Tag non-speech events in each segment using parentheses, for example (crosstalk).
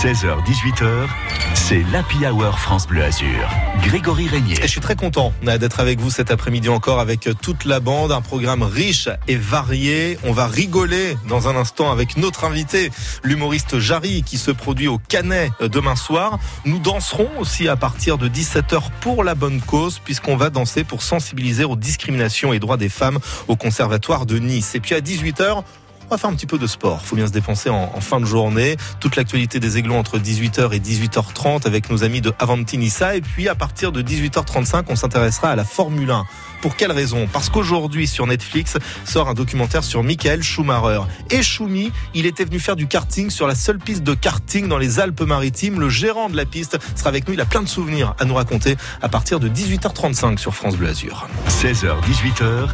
16h-18h, c'est l'Happy Hour France Bleu Azur. Grégory Régnier. Et je suis très content d'être avec vous cet après-midi encore avec toute la bande. Un programme riche et varié. On va rigoler dans un instant avec notre invité, l'humoriste Jarry, qui se produit au Canet demain soir. Nous danserons aussi à partir de 17h pour la bonne cause, puisqu'on va danser pour sensibiliser aux discriminations et droits des femmes au Conservatoire de Nice. Et puis à 18h, on va faire un petit peu de sport. Faut bien se dépenser en, fin de journée. Toute l'actualité des Aiglons entre 18h et 18h30 avec nos amis de Avanti Nissa. Et puis à partir de 18h35, on s'intéressera à la Formule 1. Pour quelle raison? Parce qu'aujourd'hui sur Netflix sort un documentaire sur Michael Schumacher. Et Schumi, il était venu faire du karting sur la seule piste de karting dans les Alpes-Maritimes. Le gérant de la piste sera avec nous. Il a plein de souvenirs à nous raconter à partir de 18h35 sur France Bleu Azur. 16h, 18h,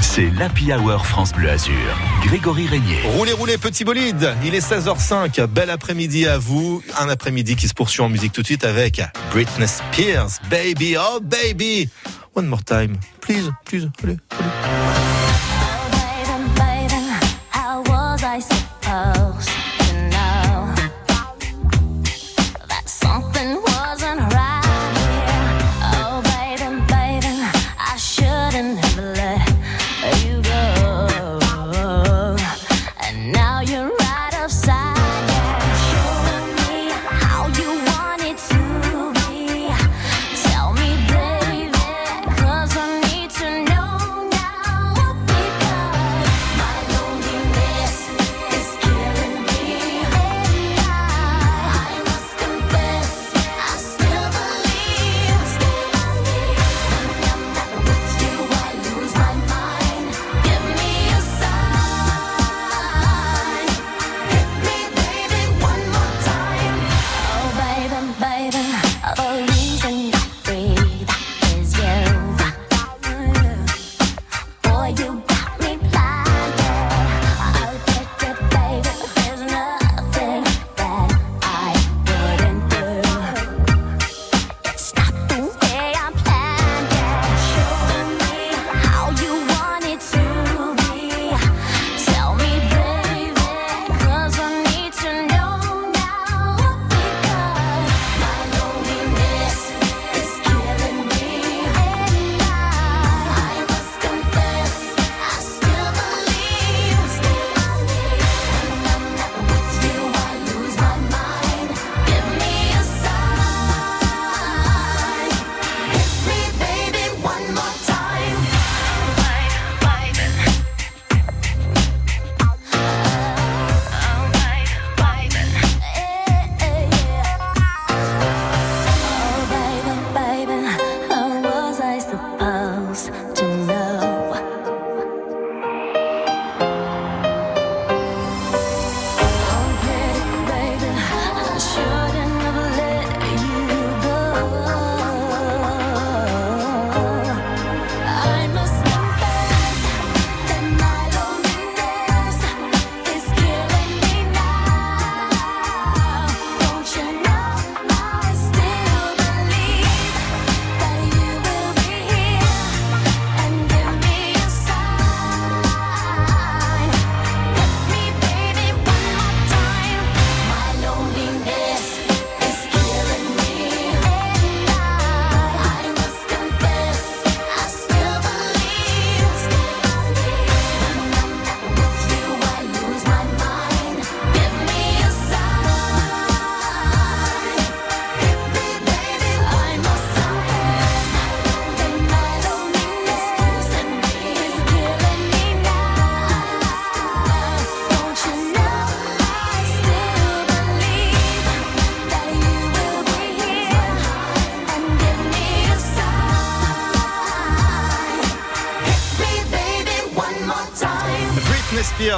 c'est l'Happy Hour France Bleu Azur. Grégory Régnier. Roulez, roulez, petit bolide. Il est 16h05. Bel après-midi à vous. Un après-midi qui se poursuit en musique tout de suite avec Britney Spears. Baby, oh baby. One more time. Please, please. Allez, allez.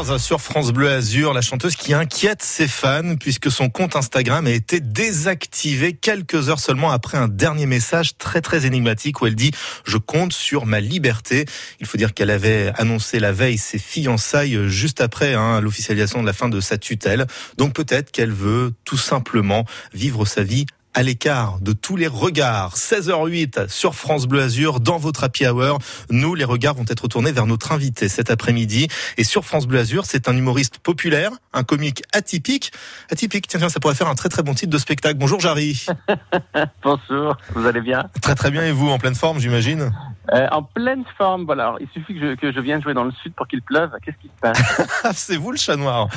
Sur France Bleu Azur, la chanteuse qui inquiète ses fans puisque son compte Instagram a été désactivé quelques heures seulement après un dernier message très très énigmatique où elle dit je compte sur ma liberté. Il faut dire qu'elle avait annoncé la veille ses fiançailles juste après hein, l'officialisation de la fin de sa tutelle. Donc peut-être qu'elle veut tout simplement vivre sa vie à l'écart de tous les regards. 16h08 sur France Bleu Azur dans votre happy hour. Nous, les regards vont être tournés vers notre invité cet après-midi. Et sur France Bleu Azur, c'est un humoriste populaire, un comique atypique. Atypique, tiens, tiens, ça pourrait faire un très très bon titre de spectacle. Bonjour Jarry. (laughs) Bonjour, vous allez bien? Très très bien et vous, en pleine forme j'imagine? Euh, En pleine forme, voilà. Alors, il suffit que je, que je vienne jouer dans le sud pour qu'il pleuve. Qu'est-ce qui se passe? (laughs) C'est vous le chat noir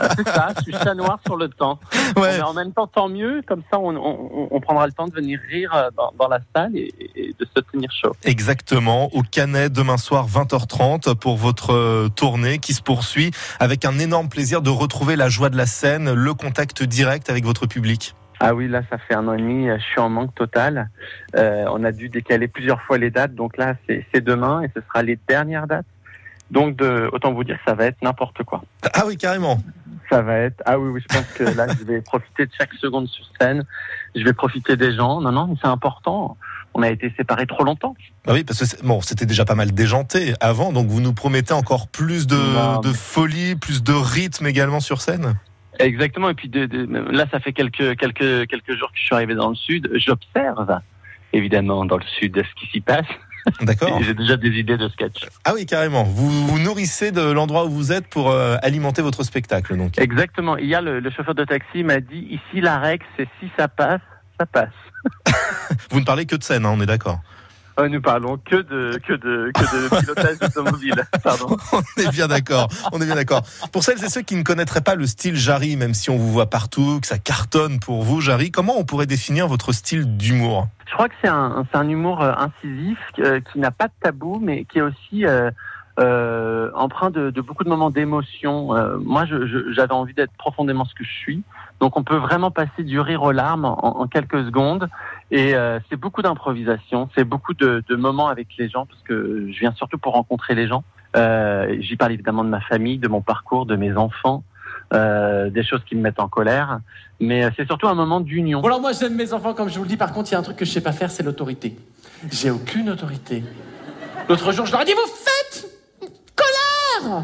euh, C'est ça, je suis chat noir sur le temps. (laughs) Ouais. Mais en même temps, tant mieux, comme ça on, on, on, prendra le temps de venir rire euh, dans, dans la salle et, et, de se tenir chaud. Exactement, au Canet demain soir 20h30 pour votre euh, tournée qui se poursuit avec un énorme plaisir de retrouver la joie de la scène, le contact direct avec votre public. Ah oui, là, ça fait un an et demi, je suis en manque total. Euh, on a dû décaler plusieurs fois les dates, donc là, c'est demain et ce sera les dernières dates. Donc, de, autant vous dire, ça va être n'importe quoi. Ah oui, carrément. Ça va être. Ah oui, oui, je pense que là, je vais profiter de chaque seconde sur scène. Je vais profiter des gens. Non, non, c'est important. On a été séparés trop longtemps. Ah oui, parce que bon, c'était déjà pas mal déjanté avant, donc vous nous promettez encore plus de, de folie, plus de rythme également sur scène? Exactement. Et puis de, de, là, ça fait quelques quelques quelques jours que je suis arrivé dans le sud. J'observe évidemment dans le sud ce qui s'y passe. (laughs) D'accord. J'ai déjà des idées de sketch. Ah oui, carrément. Vous vous nourrissez de l'endroit où vous êtes pour euh, alimenter votre spectacle, donc. Exactement. Hier, le, le chauffeur de taxi m'a dit ici la règle, c'est si ça passe, ça passe. (laughs) vous ne parlez que de scène, hein, on est d'accord. Oh, nous parlons que de, que de, que de (laughs) pilotage automobile. Pardon. on est bien d'accord. On est bien d'accord. Pour celles et ceux qui ne connaîtraient pas le style Jarry, même si on vous voit partout, que ça cartonne pour vous, Jarry, comment on pourrait définir votre style d'humour? Je crois que c'est un, un humour euh, incisif euh, qui n'a pas de tabou, mais qui est aussi euh, euh, empreint de, de, beaucoup de moments d'émotion. Euh, moi, j'avais envie d'être profondément ce que je suis. Donc, on peut vraiment passer du rire aux larmes en, quelques secondes. Et euh, c'est beaucoup d'improvisation, c'est beaucoup de, de, moments avec les gens, parce que je viens surtout pour rencontrer les gens. Euh, J'y parle évidemment de ma famille, de mon parcours, de mes enfants. Euh, des choses qui me mettent en colère, mais c'est surtout un moment d'union. Bon alors moi j'aime mes enfants comme je vous le dis, par contre il y a un truc que je sais pas faire, c'est l'autorité. J'ai aucune autorité. L'autre jour je leur ai dit vous faites colère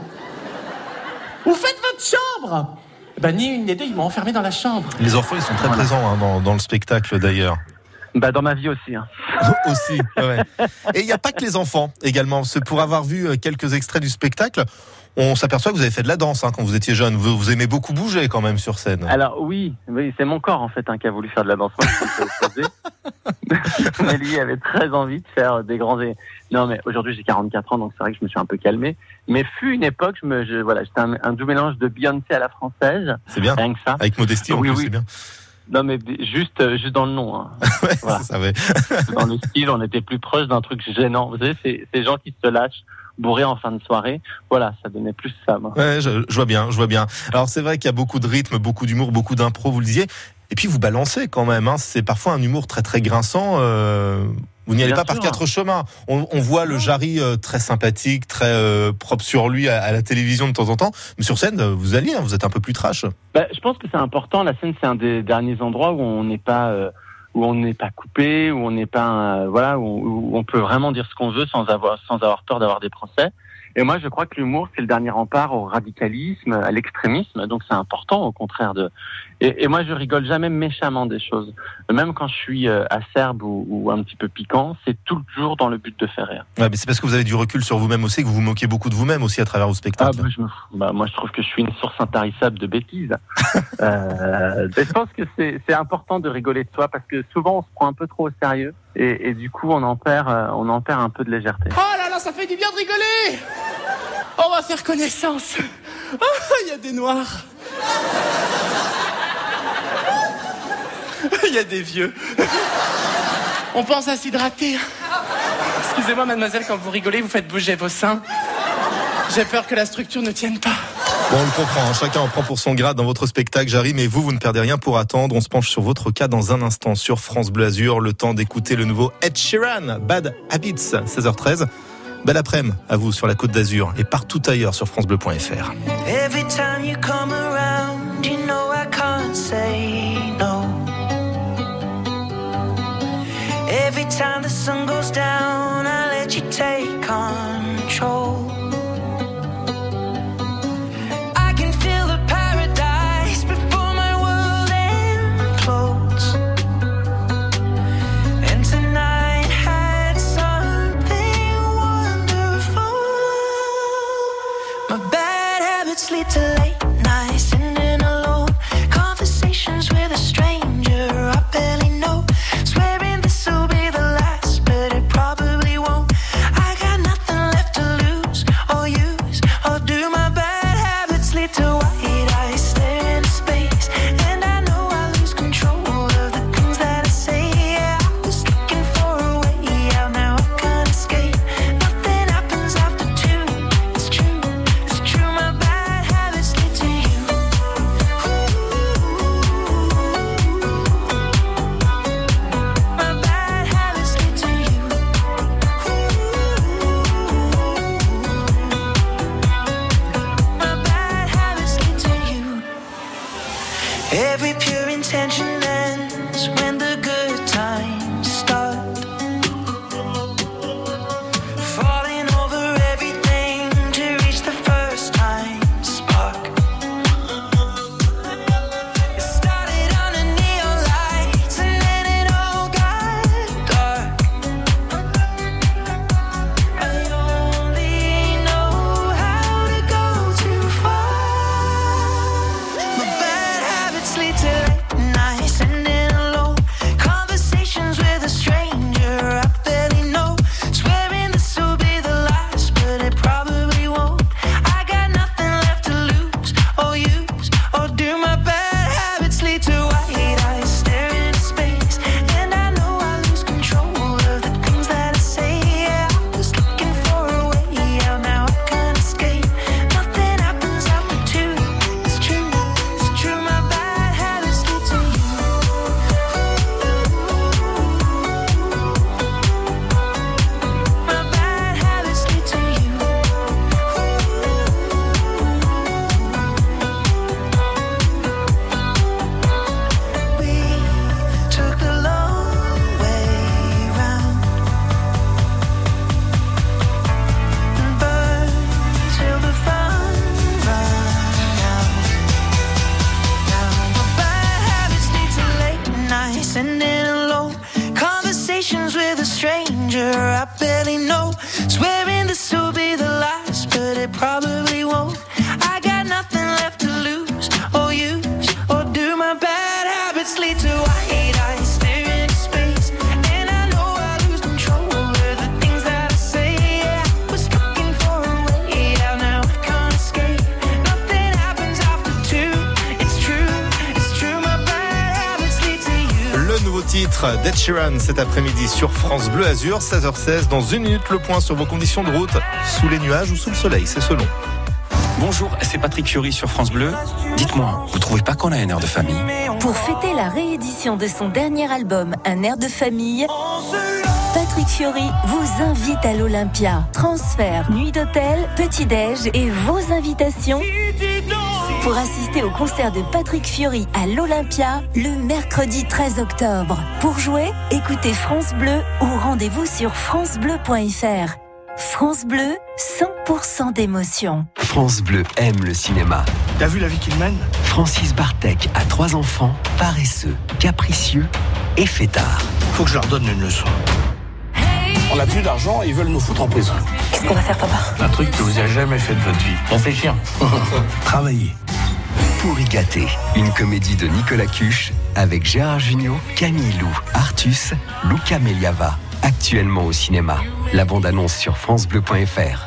Vous faites votre chambre Ben ni une ni deux, ils m'ont enfermé dans la chambre. Les enfants ils sont très voilà. présents hein, dans, dans le spectacle d'ailleurs. Bah dans ma vie aussi. Hein. (laughs) aussi. Ouais. Et il n'y a pas que les enfants également. Pour avoir vu quelques extraits du spectacle, on s'aperçoit que vous avez fait de la danse hein, quand vous étiez jeune. Vous, vous, aimez beaucoup bouger quand même sur scène. Alors oui, oui c'est mon corps en fait hein, qui a voulu faire de la danse. (laughs) mais lui avait très envie de faire des grands. Non mais aujourd'hui j'ai 44 ans donc c'est vrai que je me suis un peu calmé. Mais fut une époque, je me, je, voilà, j'étais un, un, doux mélange de Beyoncé à la française. C'est bien. Rien que ça. Avec modestie, oui, plus, oui. c'est bien. Non mais juste juste dans le nom. Hein. (laughs) ouais, voilà. ça, ouais. dans le style, on était plus proche d'un truc gênant. Vous savez, c'est ces gens qui se lâchent bourré en fin de soirée. Voilà, ça donnait plus ça. Moi. Ouais, je, je, vois bien, je vois bien. Alors c'est vrai qu'il y a beaucoup de rythme, beaucoup d'humour, beaucoup d'impro, vous le disiez. Et puis vous balancez quand même. Hein. C'est parfois un humour très très grinçant. Euh... Vous n'y allez pas sûr. par quatre chemins. On, on voit le Jarry euh, très sympathique, très euh, propre sur lui à, à, la télévision de temps en temps. Mais sur scène, vous alliez, hein, vous êtes un peu plus trash. Bah, je pense que c'est important. La scène, c'est un des derniers endroits où on n'est pas euh, où on n'est pas coupé, où on n'est pas euh, voilà, où, où, on peut vraiment dire ce qu'on veut sans avoir sans avoir peur d'avoir des procès. Et moi, je crois que l'humour, c'est le dernier rempart au radicalisme, à l'extrémisme. Donc, c'est important, au contraire de. Et, et, moi, je rigole jamais méchamment des choses. Même quand je suis euh, acerbe ou, ou un petit peu piquant, c'est toujours dans le but de faire rire. Ouais, mais c'est parce que vous avez du recul sur vous-même aussi, que vous vous moquez beaucoup de vous-même aussi à travers vos spectacles. Ah, bah, je me... bah, moi, je trouve que je suis une source intarissable de bêtises. (laughs) euh, je pense que c'est important de rigoler de soi parce que souvent, on se prend un peu trop au sérieux et, et du coup, on en perd, euh, on en perd un peu de légèreté. Oh là là, ça fait du bien de rigoler. On va faire connaissance. Oh, (laughs) il y a des noirs. (laughs) Il y a des vieux. On pense à s'hydrater. Excusez-moi, mademoiselle, quand vous rigolez, vous faites bouger vos seins. J'ai peur que la structure ne tienne pas. Bon, on le comprend, hein. chacun en prend pour son grade dans votre spectacle, Jarry, mais vous, vous ne perdez rien pour attendre. On se penche sur votre cas dans un instant sur France Bleu Azur. Le temps d'écouter le nouveau Ed Sheeran, Bad Habits, 16h13. Belle après-midi à vous sur la Côte d'Azur et partout ailleurs sur FranceBleu.fr. time the sun goes down, Sheeran cet après-midi sur France Bleu Azur, 16h16. Dans une minute, le point sur vos conditions de route. Sous les nuages ou sous le soleil, c'est selon. Bonjour, c'est Patrick Fiori sur France Bleu. Dites-moi, vous trouvez pas qu'on a un air de famille Pour fêter la réédition de son dernier album, Un air de famille, Patrick Fiori vous invite à l'Olympia. Transfert, nuit d'hôtel, petit-déj et vos invitations pour assister au concert de Patrick Fiori à l'Olympia le mercredi 13 octobre. Pour jouer, écoutez France Bleu ou rendez-vous sur francebleu.fr. France Bleu, 100% d'émotion. France Bleu aime le cinéma. T'as vu la vie qu'il mène? Francis Bartek a trois enfants, paresseux, capricieux et fêtards. Faut que je leur donne une leçon. On n'a plus d'argent et ils veulent nous foutre en prison. Qu'est-ce qu'on va faire, papa? Un truc que vous avez jamais fait de votre vie. Réfléchir. (laughs) Travailler. Pour y gâter, une comédie de Nicolas Cuche avec Gérard Jugnot, Camille Lou, Artus, Luca Meliava. Actuellement au cinéma. La bande-annonce sur FranceBleu.fr.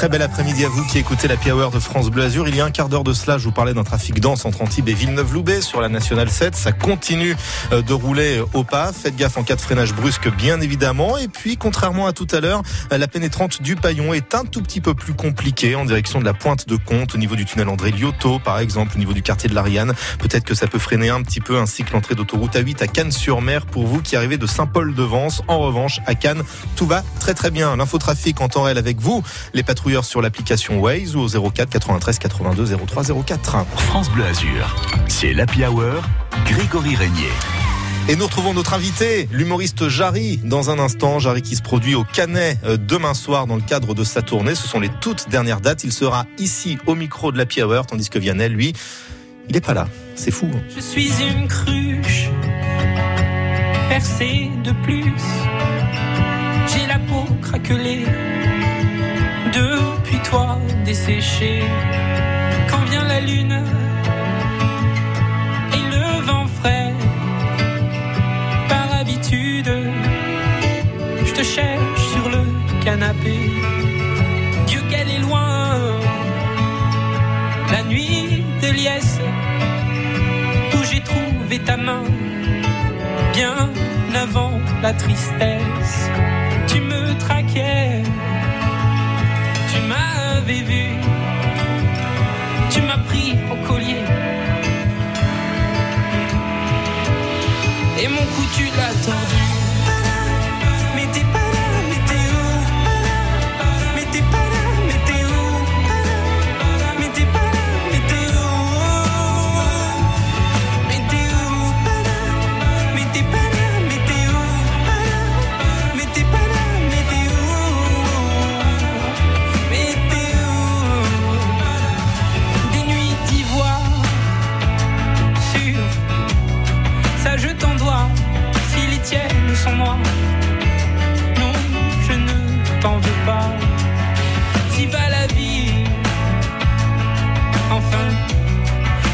Très bel après-midi à vous qui écoutez la Hour de France Bleu Azur. Il y a un quart d'heure de cela, je vous parlais d'un trafic dense entre Antibes et Villeneuve-Loubet sur la Nationale 7. Ça continue euh, de rouler au pas. Faites gaffe en cas de freinage brusque, bien évidemment. Et puis, contrairement à tout à l'heure, euh, la pénétrante du Paillon est un tout petit peu plus compliquée en direction de la pointe de Comte, au niveau du tunnel André Liotto, par exemple, au niveau du quartier de l'Ariane. Peut-être que ça peut freiner un petit peu ainsi que l'entrée d'autoroute A8 à Cannes-sur-Mer pour vous qui arrivez de Saint-Paul-de-Vence. En revanche, à Cannes, tout va très très bien. L'infotrafic en temps réel avec vous, les patrouilleurs sur l'application Waze ou au 04 93 82 03 04. France Bleu Azur, c'est l'Happy Hour, Grégory Régnier. Et nous retrouvons notre invité, l'humoriste Jarry, dans un instant. Jarry qui se produit au Canet euh, demain soir dans le cadre de sa tournée. Ce sont les toutes dernières dates. Il sera ici au micro de la Hour, tandis que Vianney, lui, il n'est pas là. C'est fou. hein. Je suis une cruche percée de plus. Depuis toi desséchée. Quand vient la lune et le vent frais, par habitude, je te cherche sur le canapé. Dieu qu'elle est loin, la nuit de liesse où j'ai trouvé ta main bien avant la tristesse. Tu me traquais, tu m'avais vu, tu m'as pris au collier. Et mon cou tu l'as tordu. Mais t'es pas Si va la vie, enfin,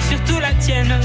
surtout la tienne,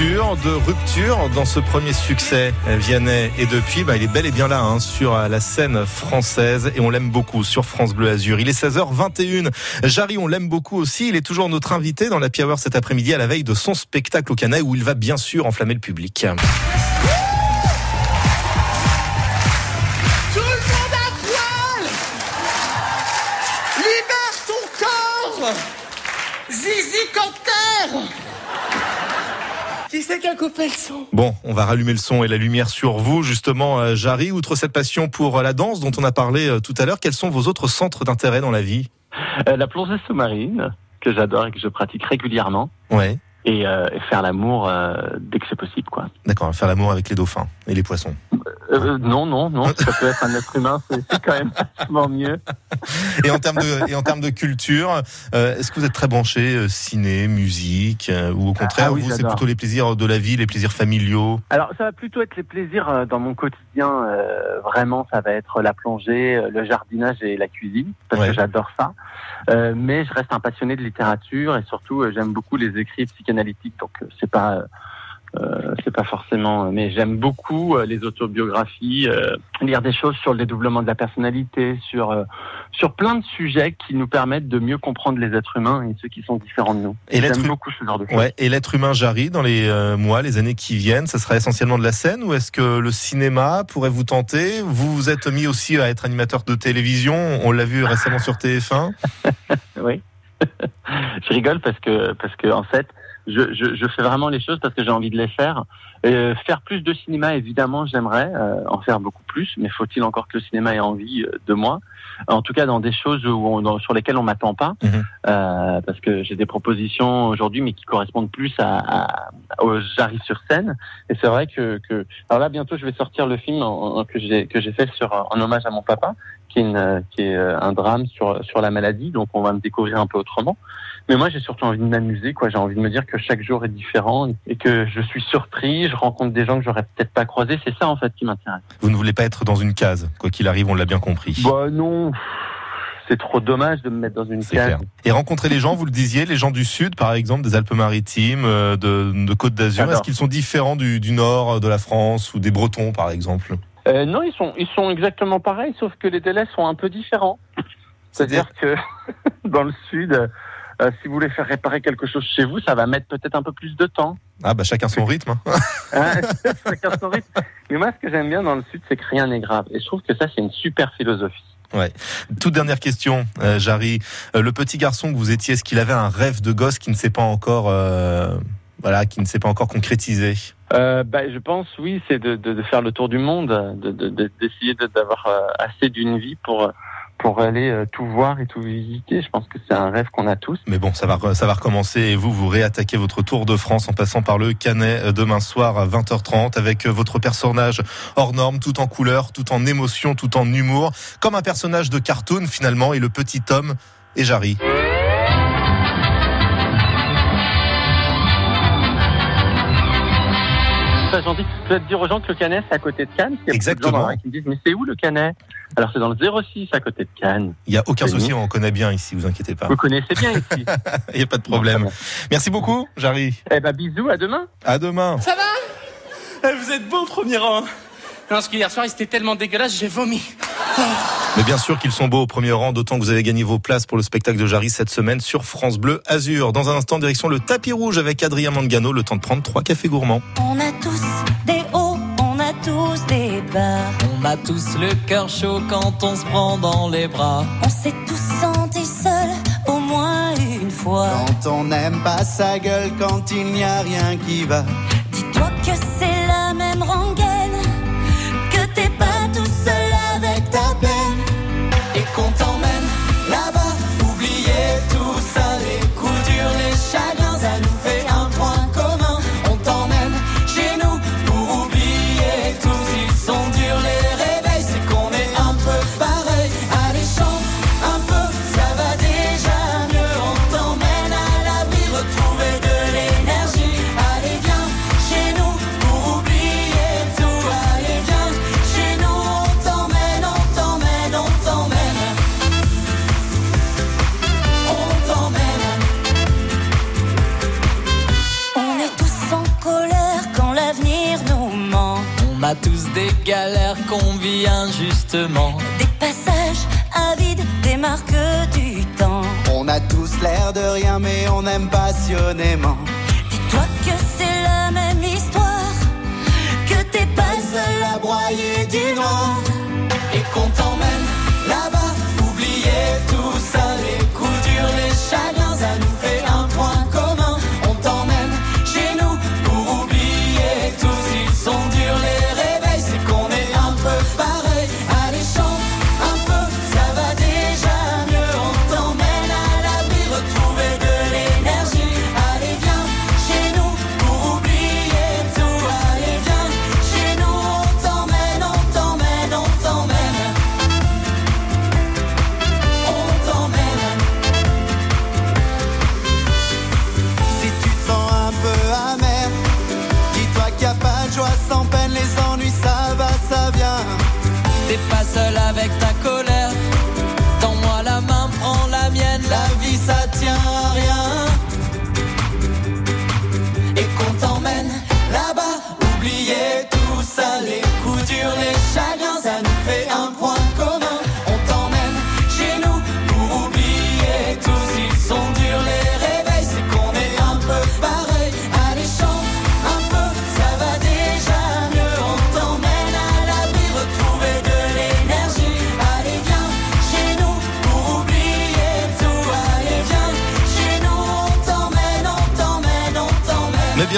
de rupture dans ce premier succès euh, Vianney. Et depuis, bah, il est bel et bien là hein, sur euh, la scène française et on l'aime beaucoup sur France Bleu Azur. Il est 16h21. Jarry, on l'aime beaucoup aussi. Il est toujours notre invité dans la Hour cet après-midi à la veille de son spectacle au Canet où il va bien sûr enflammer le public. Tout le monde à poil Libère ton corps Zizi Copter Qui c'est qui a coupé le son Bon, on va rallumer le son et la lumière sur vous, justement, euh, Jarry. Outre cette passion pour euh, la danse dont on a parlé euh, tout à l'heure, quels sont vos autres centres d'intérêt dans la vie? Euh, la plongée sous-marine, que j'adore et que je pratique régulièrement, Ouais. et, euh, et faire l'amour euh, dès que c'est possible, quoi. D'accord, faire l'amour avec les dauphins et les poissons. Euh, non, non, non, ça peut être un être humain, c'est quand même vachement mieux. (laughs) Et en termes de, et en termes de culture, euh, est-ce que vous êtes très branché euh, ciné, musique, euh, ou au contraire, Ah oui, vous, c'est plutôt les plaisirs de la vie, les plaisirs familiaux? Alors, ça va plutôt être les plaisirs euh, dans mon quotidien. euh, vraiment, ça va être la plongée, euh, le jardinage et la cuisine, parce Ouais. que j'adore ça. Euh, mais je reste un passionné de littérature et surtout, euh, j'aime beaucoup les écrits psychanalytiques. Donc, euh, c'est pas, euh, c'est pas forcément. Mais j'aime beaucoup euh, les autobiographies, euh, lire des choses sur le dédoublement de la personnalité, sur sur plein de sujets qui nous permettent de mieux comprendre les êtres humains et ceux qui sont différents de nous. Et l'être J'aime beaucoup ce genre de choses. Ouais. Et l'être humain Jarry, dans les mois, les années qui viennent, ça sera essentiellement de la scène ou est-ce que le cinéma pourrait vous tenter? Vous vous êtes mis aussi à être animateur de télévision, on l'a vu récemment sur TF1. (laughs) Oui. (laughs) je rigole parce que parce que en fait, je, je, je fais vraiment les choses parce que j'ai envie de les faire. Euh, faire plus de cinéma, évidemment, j'aimerais euh, en faire beaucoup plus, mais faut-il encore que le cinéma ait envie euh, de moi? En tout cas, dans des choses où on- dans- sur lesquelles on m'attend pas, Mhm. euh, parce que j'ai des propositions aujourd'hui, mais qui correspondent plus à, à, aux j'arrive sur scène. Et c'est vrai que, que alors là, bientôt, je vais sortir le film en- en- que j'ai que j'ai fait sur en hommage à mon papa, qui est, une, qui est euh, un drame sur sur la maladie. Donc, on va me découvrir un peu autrement. Mais moi, j'ai surtout envie de m'amuser, quoi. J'ai envie de me dire que chaque jour est différent et que je suis surpris. Je rencontre des gens que j'aurais peut-être pas croisés. C'est ça, en fait, qui m'intéresse. Vous ne voulez pas être dans une case, quoi qu'il arrive, on l'a bien compris. Bah non, c'est trop dommage de me mettre dans une clair. Et rencontrer les gens, vous le disiez, les gens du sud, par exemple, des Alpes-Maritimes, euh, de, de Côte d'Azur, est-ce qu'ils sont différents du, du nord de la France ou des Bretons, par exemple? Euh, non, ils sont, ils sont exactement pareils, sauf que les délais sont un peu différents. C'est-à-dire que (laughs) dans le sud, euh, si vous voulez faire réparer quelque chose chez vous, ça va mettre peut-être un peu plus de temps. Ah bah chacun son rythme. hein. Hein, (laughs) (laughs) chacun son rythme. Mais moi, ce que j'aime bien dans le sud, c'est que rien n'est grave. Et je trouve que ça, c'est une super philosophie. Toute dernière question, euh, Jarry. Euh, le petit garçon que vous étiez, est-ce qu'il avait un rêve de gosse qui ne s'est pas encore, euh, voilà, qui ne s'est pas encore concrétisé? Euh, bah, je pense, oui, c'est de, de, de faire le tour du monde, de- de- de- d'essayer de, d'avoir euh, assez d'une vie pour pour aller euh, tout voir et tout visiter. Je pense que c'est un rêve qu'on a tous. Mais bon, ça va, ça va recommencer et vous, vous réattaquez votre Tour de France en passant par le Canet euh, demain soir à 20h30 avec euh, votre personnage hors norme, tout en couleur, tout en émotion, tout en humour, comme un personnage de cartoon finalement et le petit Tom et Jarry. C'est gentil. Je vais te dire aux gens que le Canet, c'est à côté de Cannes. Il gens Exactement. la rue qui me disent, mais c'est où le Canet? Alors, c'est dans le 06 à côté de Cannes. Il n'y a aucun souci, on connaît bien ici, vous inquiétez pas. Vous connaissez bien ici. (laughs) Il n'y a pas de problème. Merci beaucoup, Jarry. eh ben, bisous, à demain. À demain. Ça va? Eh, Vous êtes beau au premier rang. hein. Non, parce qu'hier soir, c'était tellement dégueulasse, j'ai vomi. Mais bien sûr qu'ils sont beaux au premier rang, d'autant que vous avez gagné vos places pour le spectacle de Jarry cette semaine sur France Bleu Azur. Dans un instant, direction le tapis rouge avec Adrien Mangano, le temps de prendre trois cafés gourmands. On a tous bas. On a tous le cœur chaud quand on se prend dans les bras. On s'est tous sentis seuls au moins une fois. Quand on n'aime pas sa gueule, quand il n'y a rien qui va. Dis-toi que c'est la même rengaine, qu'on vit injustement. Des passages avides, des marques du temps. On a tous l'air de rien, mais on aime passionnément. Dis-toi que c'est la même histoire, que t'es pas seul à broyer du noir.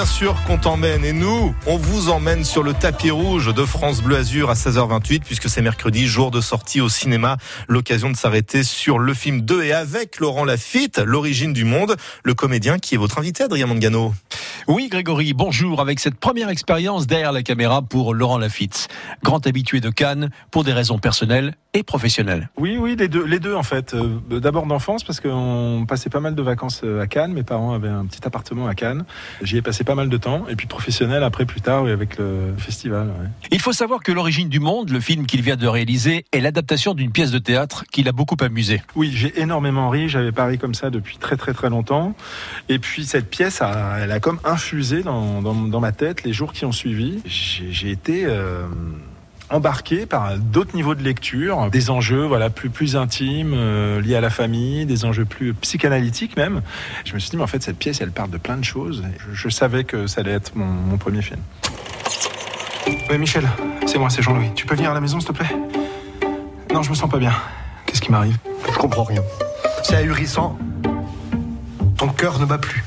Bien sûr qu'on t'emmène. Et nous, on vous emmène sur le tapis rouge de France Bleu Azur à 16h28 puisque c'est mercredi, jour de sortie au cinéma, l'occasion de s'arrêter sur le film 2 et avec Laurent Lafitte, l'origine du monde, le comédien qui est votre invité Adrien Mangano. Oui, Grégory, bonjour. Avec cette première expérience derrière la caméra pour Laurent Lafitte, grand habitué de Cannes pour des raisons personnelles et professionnelles. Oui, oui, les deux, les deux en fait. Euh, D'abord d'enfance parce qu'on passait pas mal de vacances euh, à Cannes. Mes parents avaient un petit appartement à Cannes. J'y ai passé pas mal de temps. Et puis professionnel après plus tard oui, avec le festival. ouais. Il faut savoir que L'origine du monde, le film qu'il vient de réaliser, est l'adaptation d'une pièce de théâtre qui l'a beaucoup amusé. Oui, j'ai énormément ri. J'avais pas ri comme ça depuis très très très longtemps. Et puis cette pièce, a, elle a comme infusé dans, dans, dans ma tête les jours qui ont suivi. J'ai été euh, embarqué par d'autres niveaux de lecture, des enjeux voilà plus plus intimes euh, liés à la famille, des enjeux plus psychanalytiques même. Je me suis dit mais en fait cette pièce elle parle de plein de choses. Je, je savais que ça allait être mon, mon premier film. Ouais, Michel, c'est moi, c'est Jean-Louis. Tu peux venir à la maison, s'il te plaît? Non, je me sens pas bien. Qu'est-ce qui m'arrive? Je comprends rien. C'est ahurissant. Ton cœur ne bat plus.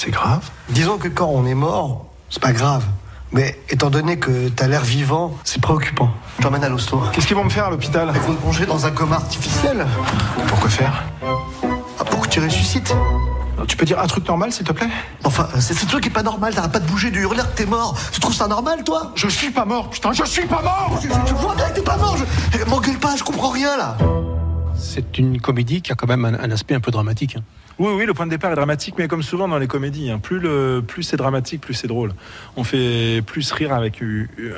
C'est grave. Disons que quand on est mort, c'est pas grave. Mais étant donné que t'as l'air vivant, c'est préoccupant. Je t'emmène à l'hosto. Qu'est-ce qu'ils vont me faire à l'hôpital Ils vont te plonger dans un coma artificiel. Pourquoi faire Ah, pour que tu ressuscites. Tu peux dire un truc normal, s'il te plaît Enfin, c'est ce truc qui est pas normal, t'arrêtes pas de bouger, de hurler que t'es mort. Tu trouves ça normal, toi Je suis pas mort, putain, je suis pas mort Je, je vois bien que t'es pas mort. Je... Eh, M'engueule pas, je comprends rien, là. C'est une comédie qui a quand même un, un aspect un peu dramatique. hein. Oui, oui, le point de départ est dramatique, mais comme souvent dans les comédies, hein, plus, le, plus c'est dramatique, plus c'est drôle. On fait plus rire avec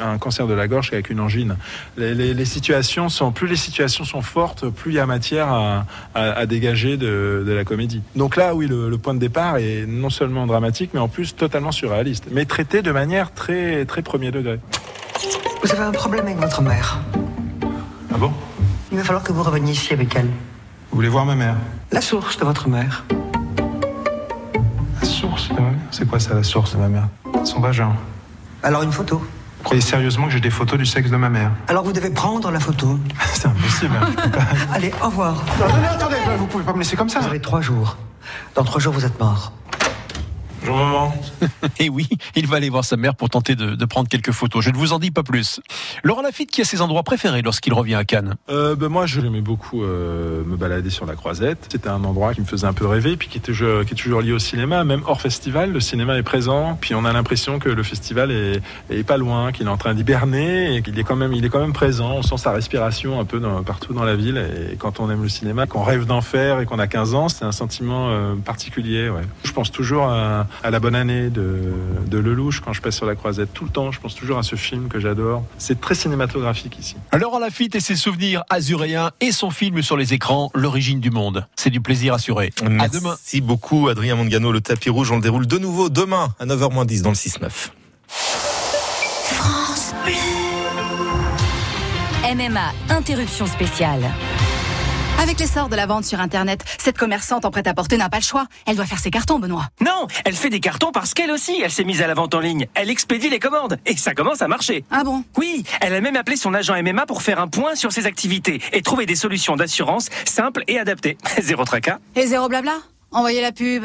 un cancer de la gorge qu'avec une angine. Les, les- les situations sont, plus les situations sont fortes, plus il y a matière à, à- à dégager de, de la comédie. Donc là, oui, le, le point de départ est non seulement dramatique, mais en plus totalement surréaliste, mais traité de manière très, très premier degré. Vous avez un problème avec votre mère. Ah bon? Il va falloir que vous reveniez ici avec elle. Vous voulez voir ma mère La source de votre mère. La source de ma mère? C'est quoi ça, la source de ma mère? Son vagin. Alors une photo. Vous croyez sérieusement que j'ai des photos du sexe de ma mère Alors vous devez prendre la photo. (laughs) C'est impossible. hein, je peux pas. Allez, au revoir. Attendez, attendez, vous pouvez pas me laisser comme ça. Vous avez trois jours. Dans trois jours, vous êtes mort. Bonjour maman. (laughs) Et oui, il va aller voir sa mère pour tenter de, de prendre quelques photos. Je ne vous en dis pas plus. Laurent Lafitte qui a ses endroits préférés lorsqu'il revient à Cannes? Euh, ben moi, j'aimais beaucoup euh, me balader sur la Croisette. C'était un endroit qui me faisait un peu rêver, puis qui est toujours, qui est toujours lié au cinéma. Même hors festival, le cinéma est présent. Puis on a l'impression que le festival est, est pas loin, qu'il est en train d'hiberner et qu'il est quand même, il est quand même présent. On sent sa respiration un peu dans- partout dans la ville. Et quand on aime le cinéma, qu'on rêve d'en faire et qu'on a 15 ans, c'est un sentiment euh, particulier. Ouais. Je pense toujours à, à la bonne année de, de Lelouch quand je passe sur la Croisette. Tout le temps, je pense toujours à ce film que j'adore. C'est très cinématographique ici. Laurent Lafitte et ses souvenirs azuréens et son film sur les écrans, L'origine du monde. C'est du plaisir assuré. À Merci demain. beaucoup Adrien Mangano, le tapis rouge, on le déroule de nouveau demain à 9h10 dans le 6-9. France MMA, interruption spéciale. Avec l'essor de la vente sur Internet, cette commerçante en prêt-à-porter n'a pas le choix. Elle doit faire ses cartons, Benoît. Non, elle fait des cartons parce qu'elle aussi, elle s'est mise à la vente en ligne. Elle expédie les commandes et ça commence à marcher. Ah bon? Oui, elle a même appelé son agent MMA pour faire un point sur ses activités et trouver des solutions d'assurance simples et adaptées. (laughs) Zéro tracas. Et zéro blabla? Envoyez la pub.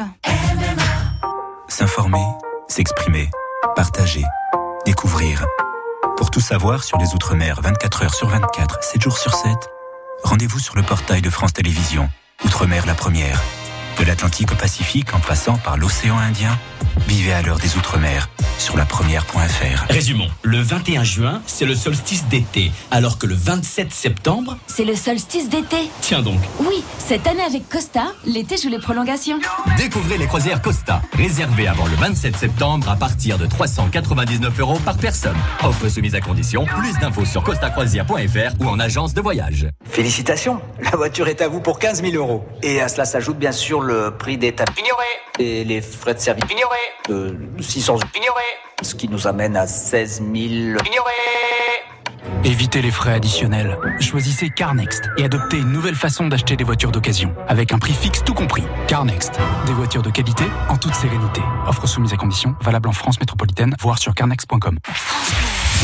S'informer, s'exprimer, partager, découvrir. Pour tout savoir sur les Outre-mer 24 heures sur 24, 7 jours sur 7, rendez-vous sur le portail de France Télévisions. Outre-mer la première. De l'Atlantique au Pacifique en passant par l'océan Indien, vivez à l'heure des Outre-mer sur la première.fr. Résumons. Le 21 juin, c'est le solstice d'été, alors que le 27 septembre, C'est le solstice d'été. tiens donc. Oui, cette année avec Costa, l'été joue les prolongations. Découvrez les croisières Costa, réservées avant le 27 septembre à partir de 399 euros par personne. Offre soumise à condition. Plus d'infos sur costacroisière.fr ou en agence de voyage. Félicitations, la voiture est à vous pour 15 000 euros. Et à cela s'ajoute bien sûr le prix des tables. Ignoré. Et les frais de service. Ignoré. De 600 Ignoré. Ce qui nous amène à 16 000. Ignoré. Évitez les frais additionnels. Choisissez CarNext et adoptez une nouvelle façon d'acheter des voitures d'occasion, avec un prix fixe tout compris. CarNext, des voitures de qualité en toute sérénité. Offre soumise à condition, valable en France métropolitaine, voire sur carnext.com.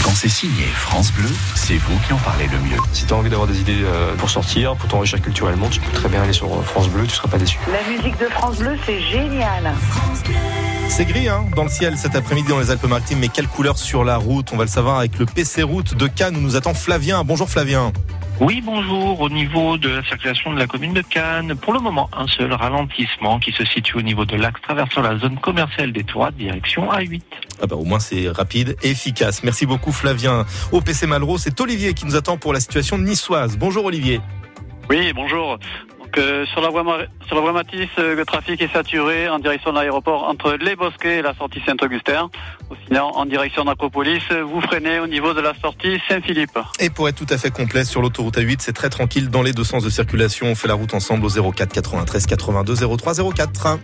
Quand c'est signé France Bleu, c'est vous qui en parlez le mieux. Si tu as envie d'avoir des idées euh, pour sortir, pour t'enrichir culturellement, tu peux très bien aller sur euh, France Bleu, tu seras pas déçu. La musique de France Bleu, c'est génial. C'est gris hein, dans le ciel cet après-midi dans les Alpes-Maritimes, mais quelle couleur sur la route On va le savoir avec le PC Route de Cannes où nous attend Flavien. Bonjour Flavien. Oui, bonjour. Au niveau de la circulation de la commune de Cannes, pour le moment, un seul ralentissement qui se situe au niveau de l'axe traversant la zone commerciale des Tours, direction A8. Ah bah, au moins c'est rapide et efficace. Merci beaucoup Flavien. Au PC Malraux, c'est Olivier qui nous attend pour la situation niçoise. Bonjour Olivier. Oui, bonjour. Euh, sur, la voie, sur la voie Matisse, euh, le trafic est saturé en direction de l'aéroport entre les Bosquets et la sortie Saint-Augustin. Ou sinon, en direction d'Acropolis, vous freinez au niveau de la sortie Saint-Philippe. Et pour être tout à fait complet, sur l'autoroute A8, c'est très tranquille dans les deux sens de circulation. On fait la route ensemble au 04 93 82 03 04.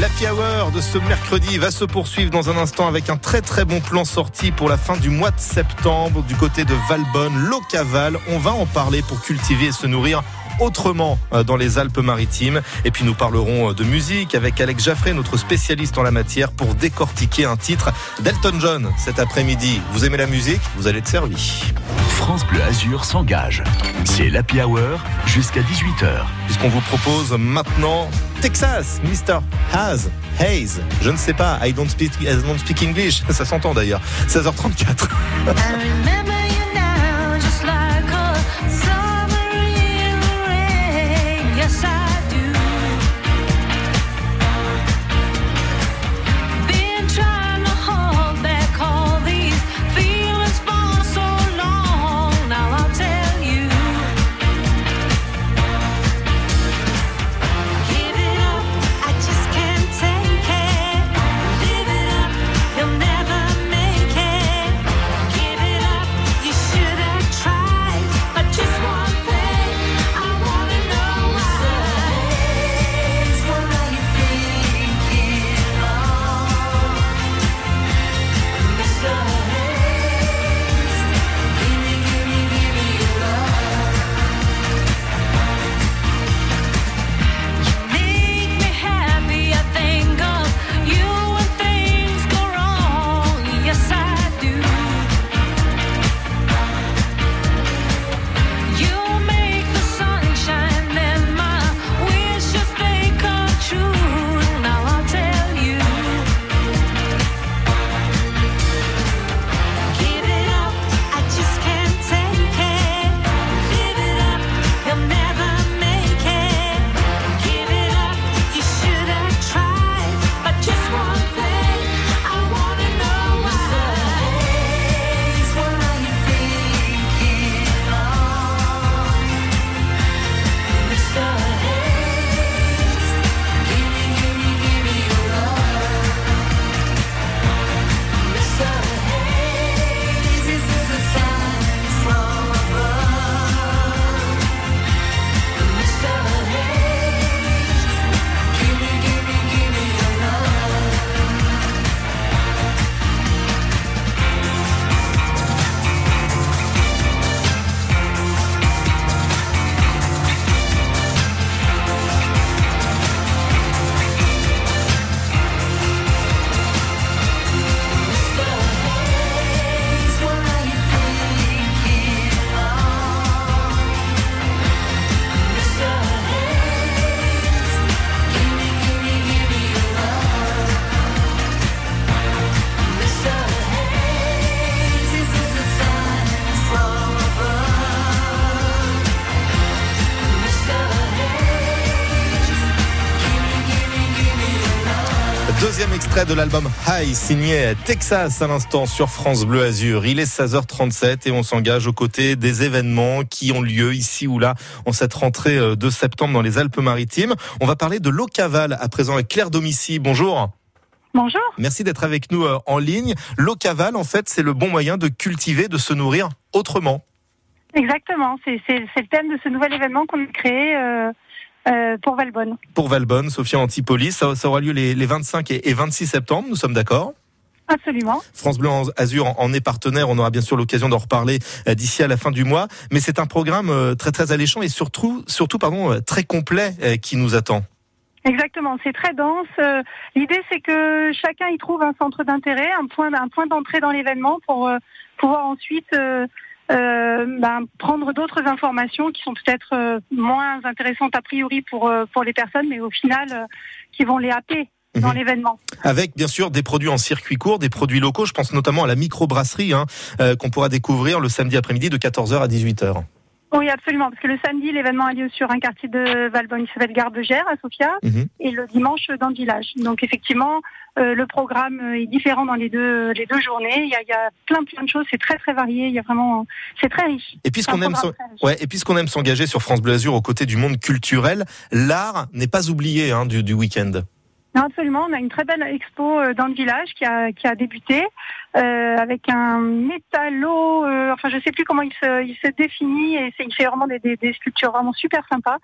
L'Happy Hour de ce mercredi va se poursuivre dans un instant avec un très très bon plan sorti pour la fin du mois de septembre du côté de Valbonne, Locaval. On va en parler pour cultiver et se nourrir autrement euh, dans les Alpes-Maritimes. Et puis nous parlerons euh, de musique avec Alex Jaffré, notre spécialiste en la matière, pour décortiquer un titre d'Elton John cet après-midi. Vous aimez la musique? Vous allez être servi. France Bleu Azur s'engage. C'est l'Happy Hour jusqu'à 18h. Puisqu'on vous propose maintenant Texas, Mr. Has, Hayes. Je ne sais pas, I don't speak, I don't speak English. Ça s'entend d'ailleurs. 16h34. Extrait de l'album High, signé Texas à l'instant sur France Bleu Azur. Il est 16h37 et on s'engage aux côtés des événements qui ont lieu ici ou là en cette rentrée euh, de septembre dans les Alpes-Maritimes. On va parler de l'eau cavale à présent avec Claire Domici. Bonjour. Bonjour. Merci d'être avec nous euh, en ligne. L'eau cavale, en fait, c'est le bon moyen de cultiver, de se nourrir autrement. Exactement, c'est le thème de ce nouvel événement qu'on a créé euh, euh, pour Valbonne. Pour Valbonne, Sophia Antipolis, ça, ça aura lieu les, les 25 et et 26 septembre, nous sommes d'accord? Absolument. France Bleu Azur en- est partenaire. On aura bien sûr l'occasion d'en reparler euh, d'ici à la fin du mois. Mais c'est un programme euh, très très alléchant et surtout, surtout pardon, très complet qui nous attend. Exactement, c'est très dense. L'idée, c'est que chacun y trouve un centre d'intérêt, un point, un point d'entrée dans l'événement pour pouvoir ensuite ben, prendre d'autres informations qui sont peut-être euh, moins intéressantes a priori pour, euh, pour les personnes, mais au final, euh, qui vont les happer dans Mhm. l'événement. Avec bien sûr des produits en circuit court, des produits locaux. Je pense notamment à la microbrasserie hein, euh, qu'on pourra découvrir le samedi après-midi de 14h à 18h. Oui, absolument, parce que le samedi, l'événement a lieu sur un quartier de Valbonne qui s'appelle Gare de Gère, à Sofia, Mhm. et le dimanche dans le village. Donc effectivement, euh, le programme est différent dans les deux, les deux journées. Il y, a, il y a plein plein de choses, c'est très très varié. Il y a vraiment, c'est très riche. Et puisqu'on aime, ouais, et puisqu'on aime s'engager sur France Bleu Azur aux côtés du monde culturel, l'art n'est pas oublié hein, du, du week-end. Non, absolument. On a une très belle expo euh, dans le village qui a, qui a débuté euh, avec un métallo. euh, enfin, je sais plus comment il se, il se définit et il fait vraiment des, des, sculptures vraiment super sympas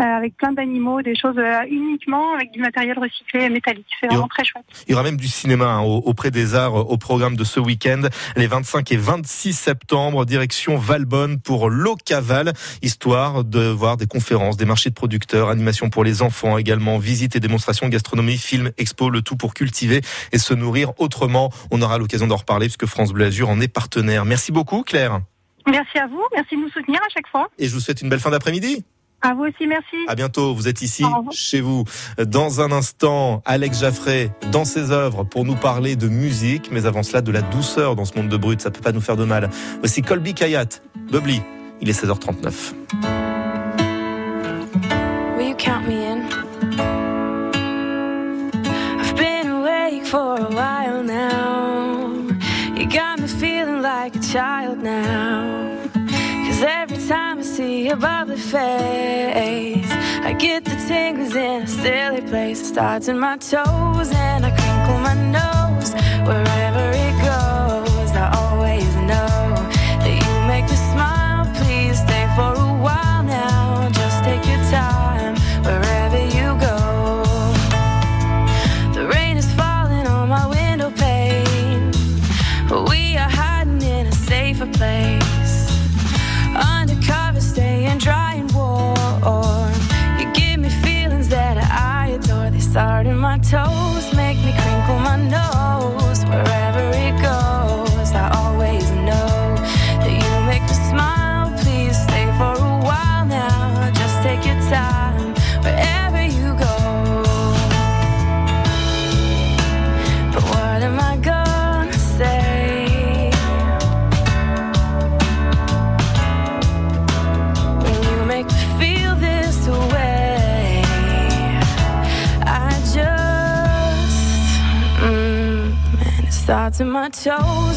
avec plein d'animaux, des choses euh, uniquement avec du matériel recyclé métallique. C'est vraiment très chouette. Il y aura même du cinéma hein, au- auprès des arts euh, au programme de ce week-end, les 25 et 26 septembre, direction Valbonne pour l'Ocaval, histoire de voir des conférences, des marchés de producteurs, animations pour les enfants également, visites et démonstrations, gastronomie, films, expo, le tout pour cultiver et se nourrir autrement. On aura l'occasion d'en reparler puisque France Bleu Azur en est partenaire. Merci beaucoup Claire Merci à vous. Merci de nous soutenir à chaque fois. et je vous souhaite une belle fin d'après-midi. À vous aussi, merci. À bientôt, vous êtes ici chez vous. Dans un instant, Alex Jaffray dans ses œuvres pour nous parler de musique, mais avant cela de la douceur dans ce monde de brut, ça peut pas nous faire de mal. Voici Colby Kayat, Bubbly, il est 16h39. Will you count me in? I've been awake for a while now. You got me feeling like a child now. Cause every time I see your bubbly face, I get the tingles in a silly place. It starts in my toes and I crinkle my nose. Wherever it goes, it starts in my toes,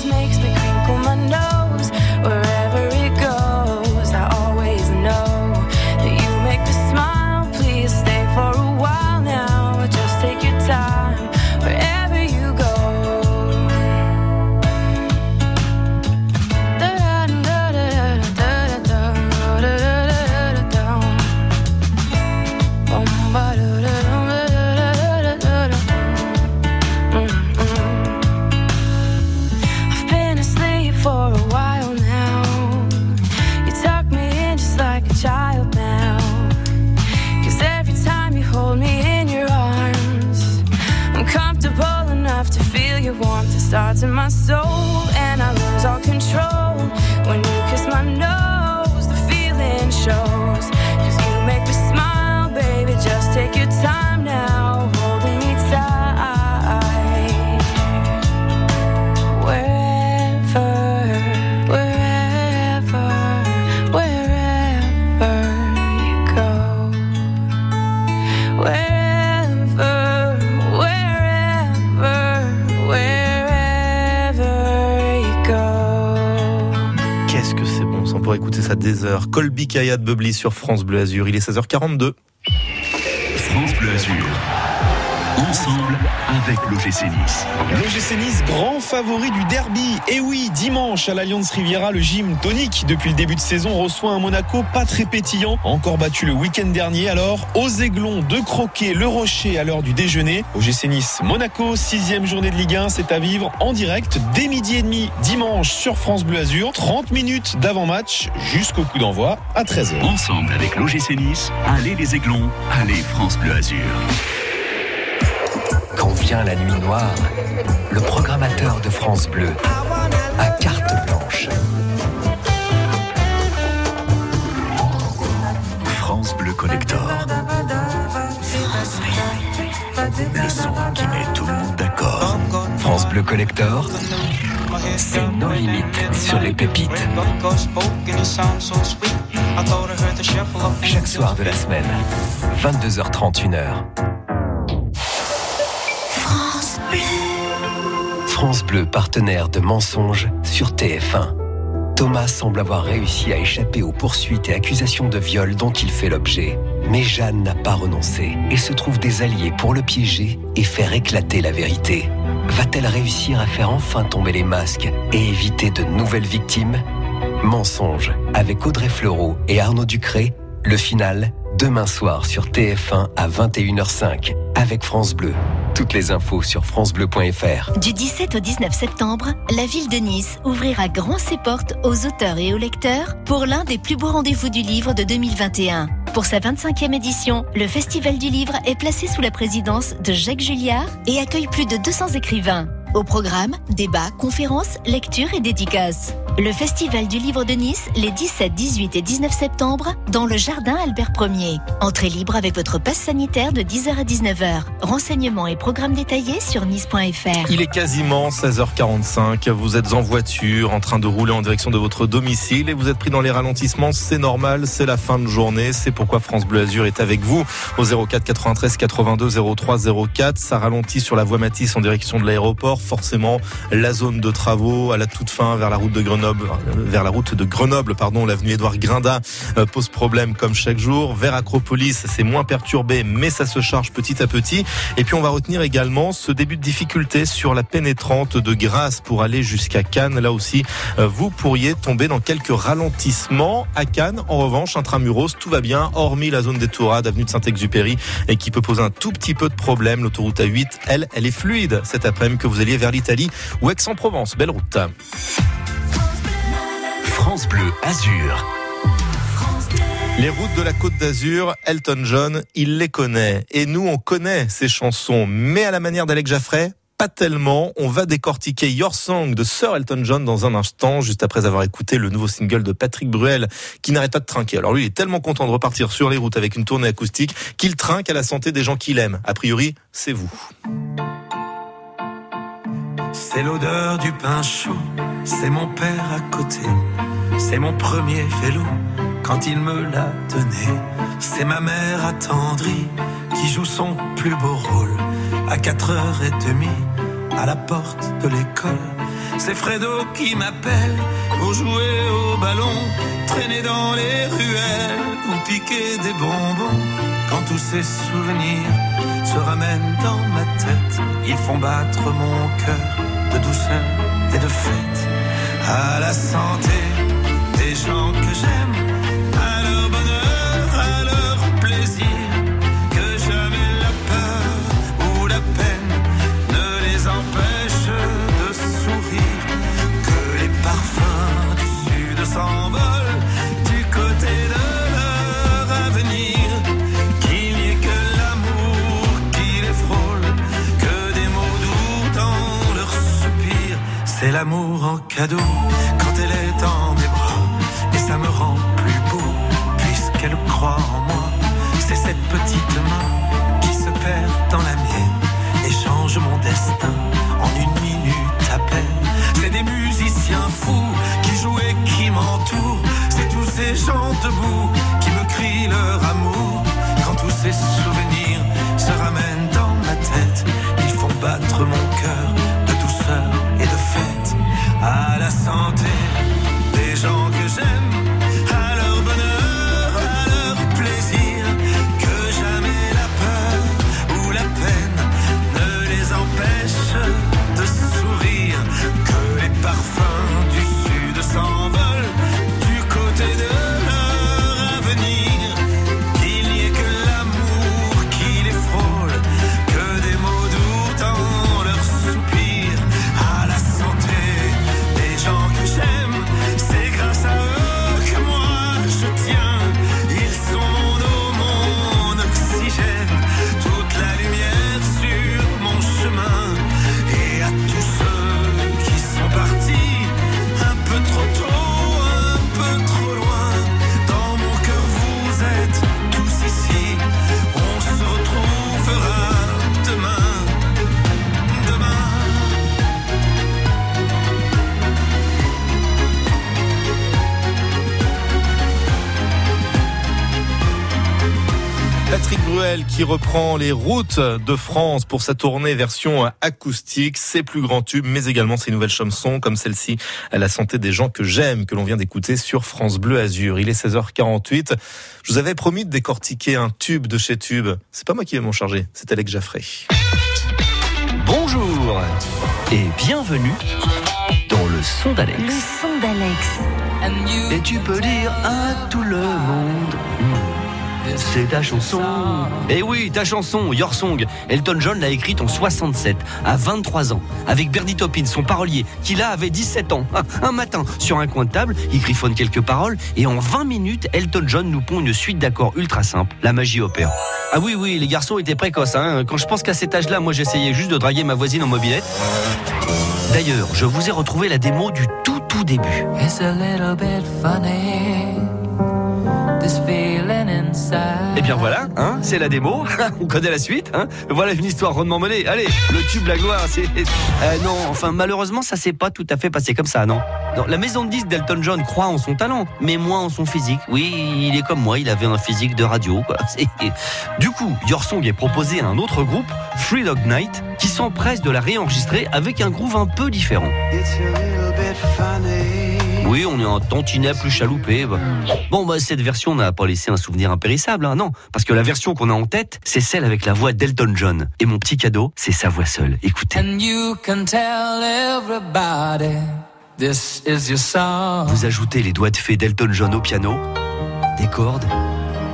des heures. Colby Bubly sur France Bleu Azur. Il est 16h42. France Bleu Azur. Ensemble avec l'OGC Nice. L'OGC Nice, grand favori du derby. Et oui, dimanche à l'Alliance Riviera, le gym tonique depuis le début de saison reçoit un Monaco pas très pétillant, encore battu le week-end dernier. Alors, aux aiglons de croquer le rocher à l'heure du déjeuner. OGC Nice, Monaco, sixième journée de Ligue 1, c'est à vivre en direct dès midi et demi dimanche sur France Bleu Azur. 30 minutes d'avant-match jusqu'au coup d'envoi à 13h. Ensemble avec l'OGC Nice, allez les aiglons, allez France Bleu Azur. Quand vient la nuit noire, le programmateur de France Bleu a carte blanche. France Bleu Collector. Le son qui met tout le monde d'accord. France Bleu Collector, c'est nos limites sur les pépites. Chaque soir de la semaine, 22h30, 1h. France Bleu, partenaire de mensonges sur TF1. Thomas semble avoir réussi à échapper aux poursuites et accusations de viol dont il fait l'objet. Mais Jeanne n'a pas renoncé et se trouve des alliés pour le piéger et faire éclater la vérité. Va-t-elle réussir à faire enfin tomber les masques et éviter de nouvelles victimes? Mensonges avec Audrey Fleurot et Arnaud Ducré. Le final, demain soir sur TF1 à 21h05 avec France Bleu. Toutes les infos sur francebleu.fr. Du 17 au 19 septembre, la ville de Nice ouvrira grand ses portes aux auteurs et aux lecteurs pour l'un des plus beaux rendez-vous du livre de 2021. Pour sa 25e édition, le Festival du livre est placé sous la présidence de Jacques Julliard et accueille plus de 200 écrivains. Au programme, débats, conférences, lectures et dédicaces. Le Festival du livre de Nice, les 17, 18 et 19 septembre, dans le jardin Albert 1er. Entrée libre avec votre passe sanitaire de 10h à 19h. Renseignements et programmes détaillés sur nice.fr. Il est quasiment 16h45. Vous êtes en voiture, en train de rouler en direction de votre domicile et vous êtes pris dans les ralentissements. C'est normal, c'est la fin de journée. C'est pourquoi France Bleu Azur est avec vous au 04 93 82 03 04. Ça ralentit sur la voie Matisse en direction de l'aéroport. Forcément, la zone de travaux à la toute fin vers la route de Grenoble, vers la route de Grenoble, pardon, l'avenue Édouard Grinda euh, pose problème comme chaque jour. Vers Acropolis, c'est moins perturbé, mais ça se charge petit à petit. Et puis on va retenir également ce début de difficulté sur la pénétrante de Grasse pour aller jusqu'à Cannes. Là aussi, euh, vous pourriez tomber dans quelques ralentissements. À Cannes, en revanche, intramuros, tout va bien, hormis la zone des Tourades, avenue de Saint-Exupéry, et qui peut poser un tout petit peu de problème. L'autoroute A8, elle, elle est fluide cet après-midi que vous alliez vers l'Italie ou Aix-en-Provence. Belle route. France Bleu Azur. Les routes de la Côte d'Azur, Elton John, il les connaît. Et nous, on connaît ces chansons. Mais à la manière d'Alex Jaffray, pas tellement. On va décortiquer Your Song de Sir Elton John dans un instant, juste après avoir écouté le nouveau single de Patrick Bruel, qui n'arrête pas de trinquer. Alors lui, il est tellement content de repartir sur les routes avec une tournée acoustique qu'il trinque à la santé des gens qu'il aime. A priori, c'est vous. C'est l'odeur du pain chaud, c'est mon père à côté, c'est mon premier vélo quand il me l'a donné. C'est ma mère attendrie qui joue son plus beau rôle à 4h30 à la porte de l'école. C'est Fredo qui m'appelle pour jouer au ballon, traîner dans les ruelles ou piquer des bonbons. Quand tous ces souvenirs se ramènent dans ma tête, ils font battre mon cœur de douceur et de fête. À la santé des gens que j'aime, cadeau quand elle est dans mes bras. Et ça me rend plus beau puisqu'elle croit en moi. C'est cette petite main qui se perd dans la mienne et change mon destin en une minute à peine. C'est des musiciens fous qui jouent et qui m'entourent. C'est tous ces gens debout qui reprend les routes de France pour sa tournée version acoustique, ses plus grands tubes, mais également ses nouvelles chansons comme celle-ci à la santé des gens que j'aime, que l'on vient d'écouter sur France Bleu Azur. Il est 16h48. Je vous avais promis de décortiquer un tube de chez Tube. C'est pas moi qui vais m'en charger, c'est Alex Jaffray. Bonjour et bienvenue dans le son d'Alex. Le son d'Alex. Et tu peux dire à tout le monde. C'est ta chanson. Eh oui, ta chanson, Your Song. Elton John l'a écrite en 67, à 23 ans, avec Bernie Taupin, son parolier, qui là avait 17 ans. (laughs) Un matin, sur un coin de table, il griffonne quelques paroles, et en 20 minutes, Elton John nous pond une suite d'accords ultra simples. La magie opère. Ah oui, oui, les garçons étaient précoces. Hein. Quand je pense qu'à cet âge-là, moi j'essayais juste de draguer ma voisine en mobilette. D'ailleurs, je vous ai retrouvé la démo du tout tout début. It's a little bit funny, this inside. Eh bien voilà, hein, c'est la démo. (laughs) On connaît la suite. Hein. Voilà une histoire rondement menée. Allez, le tube, la gloire. C'est Euh, non, enfin malheureusement, ça s'est pas tout à fait passé comme ça, non. Non, la maison de disques d'Elton John croit en son talent, mais moins en son physique. Oui, il est comme moi, il avait un physique de radio. Quoi. (laughs) C'est- Du coup, Your Song est proposé à un autre groupe, Free Dog Night, qui s'empresse de la réenregistrer avec un groove un peu différent. Oui, on est un tantinet plus chaloupé. bah. Bon, bah, cette version n'a pas laissé un souvenir impérissable, hein, non. Parce que la version qu'on a en tête, c'est celle avec la voix d'Elton John. Et mon petit cadeau, c'est sa voix seule. Écoutez. And you can tell everybody this is your song. Vous ajoutez les doigts de fée d'Elton John au piano, des cordes,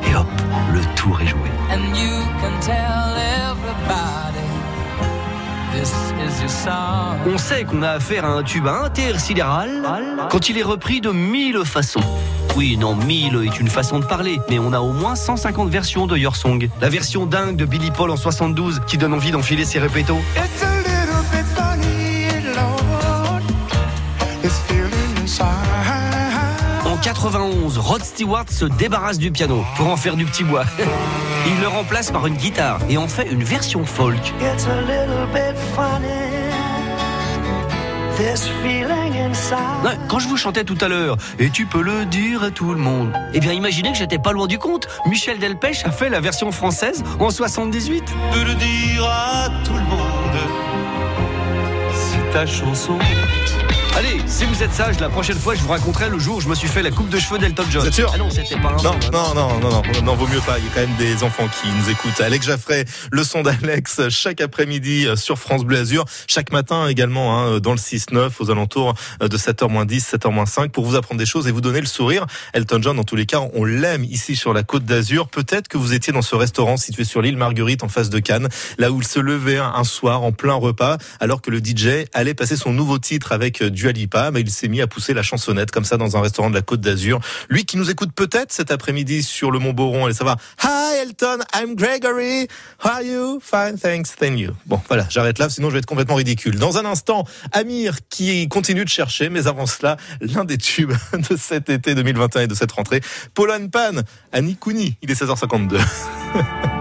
et hop, le tour est joué. And you can tell On sait qu'on a affaire à un tube intersidéral quand il est repris de mille façons. Oui, non, mille est une façon de parler, mais on a au moins 150 versions de Your Song. La version dingue de Billy Paul en 72 qui donne envie d'enfiler ses répétos. It's a En 91, Rod Stewart se débarrasse du piano pour en faire du petit bois. (laughs) Il le remplace par une guitare et en fait une version folk. It's a little bit funny. This feeling inside. Ouais, quand je vous chantais tout à l'heure, et tu peux le dire à tout le monde. Eh bien, imaginez que j'étais pas loin du compte. Michel Delpech a fait la version française en 78. peux le dire à tout le monde. C'est ta chanson. Allez, si vous êtes sage, la prochaine fois, je vous raconterai le jour où je me suis fait la coupe de cheveux d'Elton John. Vous êtes sûr Ah non, c'était pas un Non, non, non, non, non, non, vaut mieux pas. Il y a quand même des enfants qui nous écoutent. Alex Jaffray, le son d'Alex, chaque après-midi euh, sur France Bleu Azur, chaque matin également hein, dans le 6-9 aux alentours euh, de 7h10, 7h5 pour vous apprendre des choses et vous donner le sourire. Elton John, dans tous les cas, on l'aime ici sur la côte d'Azur. Peut-être que vous étiez dans ce restaurant situé sur l'île Marguerite en face de Cannes, là où il se levait un soir en plein repas, alors que le DJ allait passer son nouveau titre avec euh, Dua Lipa, mais il s'est mis à pousser la chansonnette comme ça dans un restaurant de la Côte d'Azur. Lui qui nous écoute peut-être cet après-midi sur le Mont Boron, et ça va. Hi Elton, I'm Gregory. How are you? Fine, thanks, thank you. Bon, voilà, j'arrête là, sinon je vais être complètement ridicule. Dans un instant, Amir qui continue de chercher, mais avant cela, l'un des tubes (laughs) de cet été 2021 et de cette rentrée, Paul Pan, Annie Kouni. Il est 16h52. (laughs)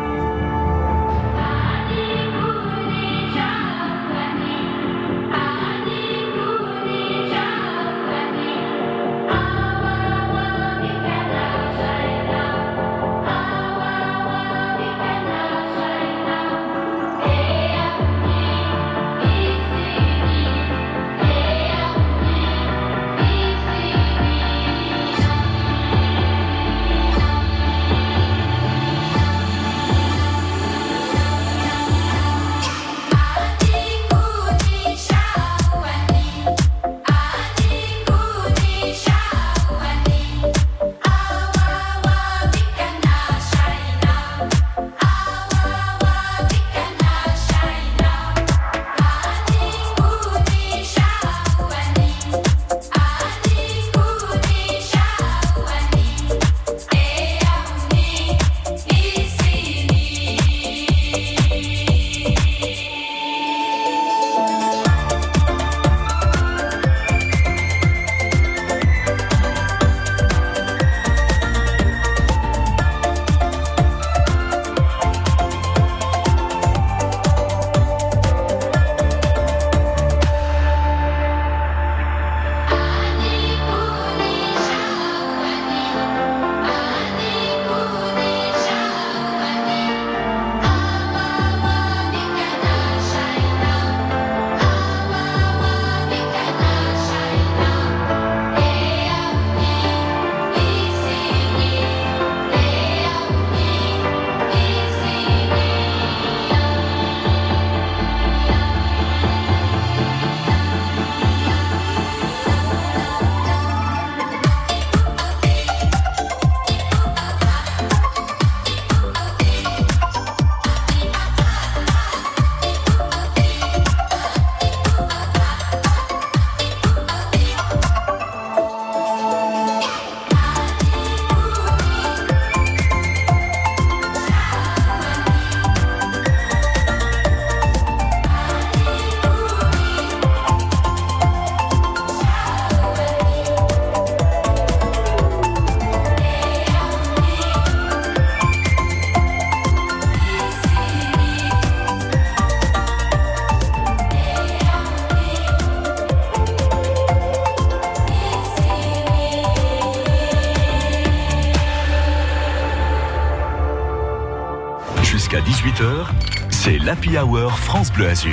18h, c'est l'Happy Hour France Bleu Azur.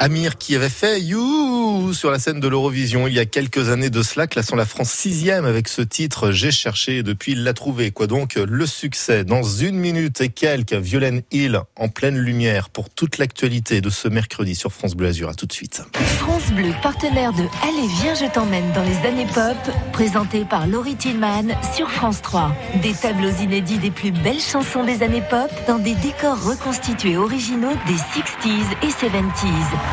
Amir qui avait fait You sur la scène de l'Eurovision il y a quelques années de cela, classant la France sixième avec ce titre J'ai cherché et depuis il l'a trouvé. Quoi donc le succès dans une minute et quelques, Violaine Hill en pleine lumière pour toute l'actualité de ce mercredi sur France Bleu Azur. À tout de suite. France Bleu, partenaire de Allez, viens, je t'emmène dans les années pop, présenté par Laurie Tillman sur France 3. Des tableaux inédits des plus belles chansons des années pop dans des décors reconstitués originaux des 60s et 70s.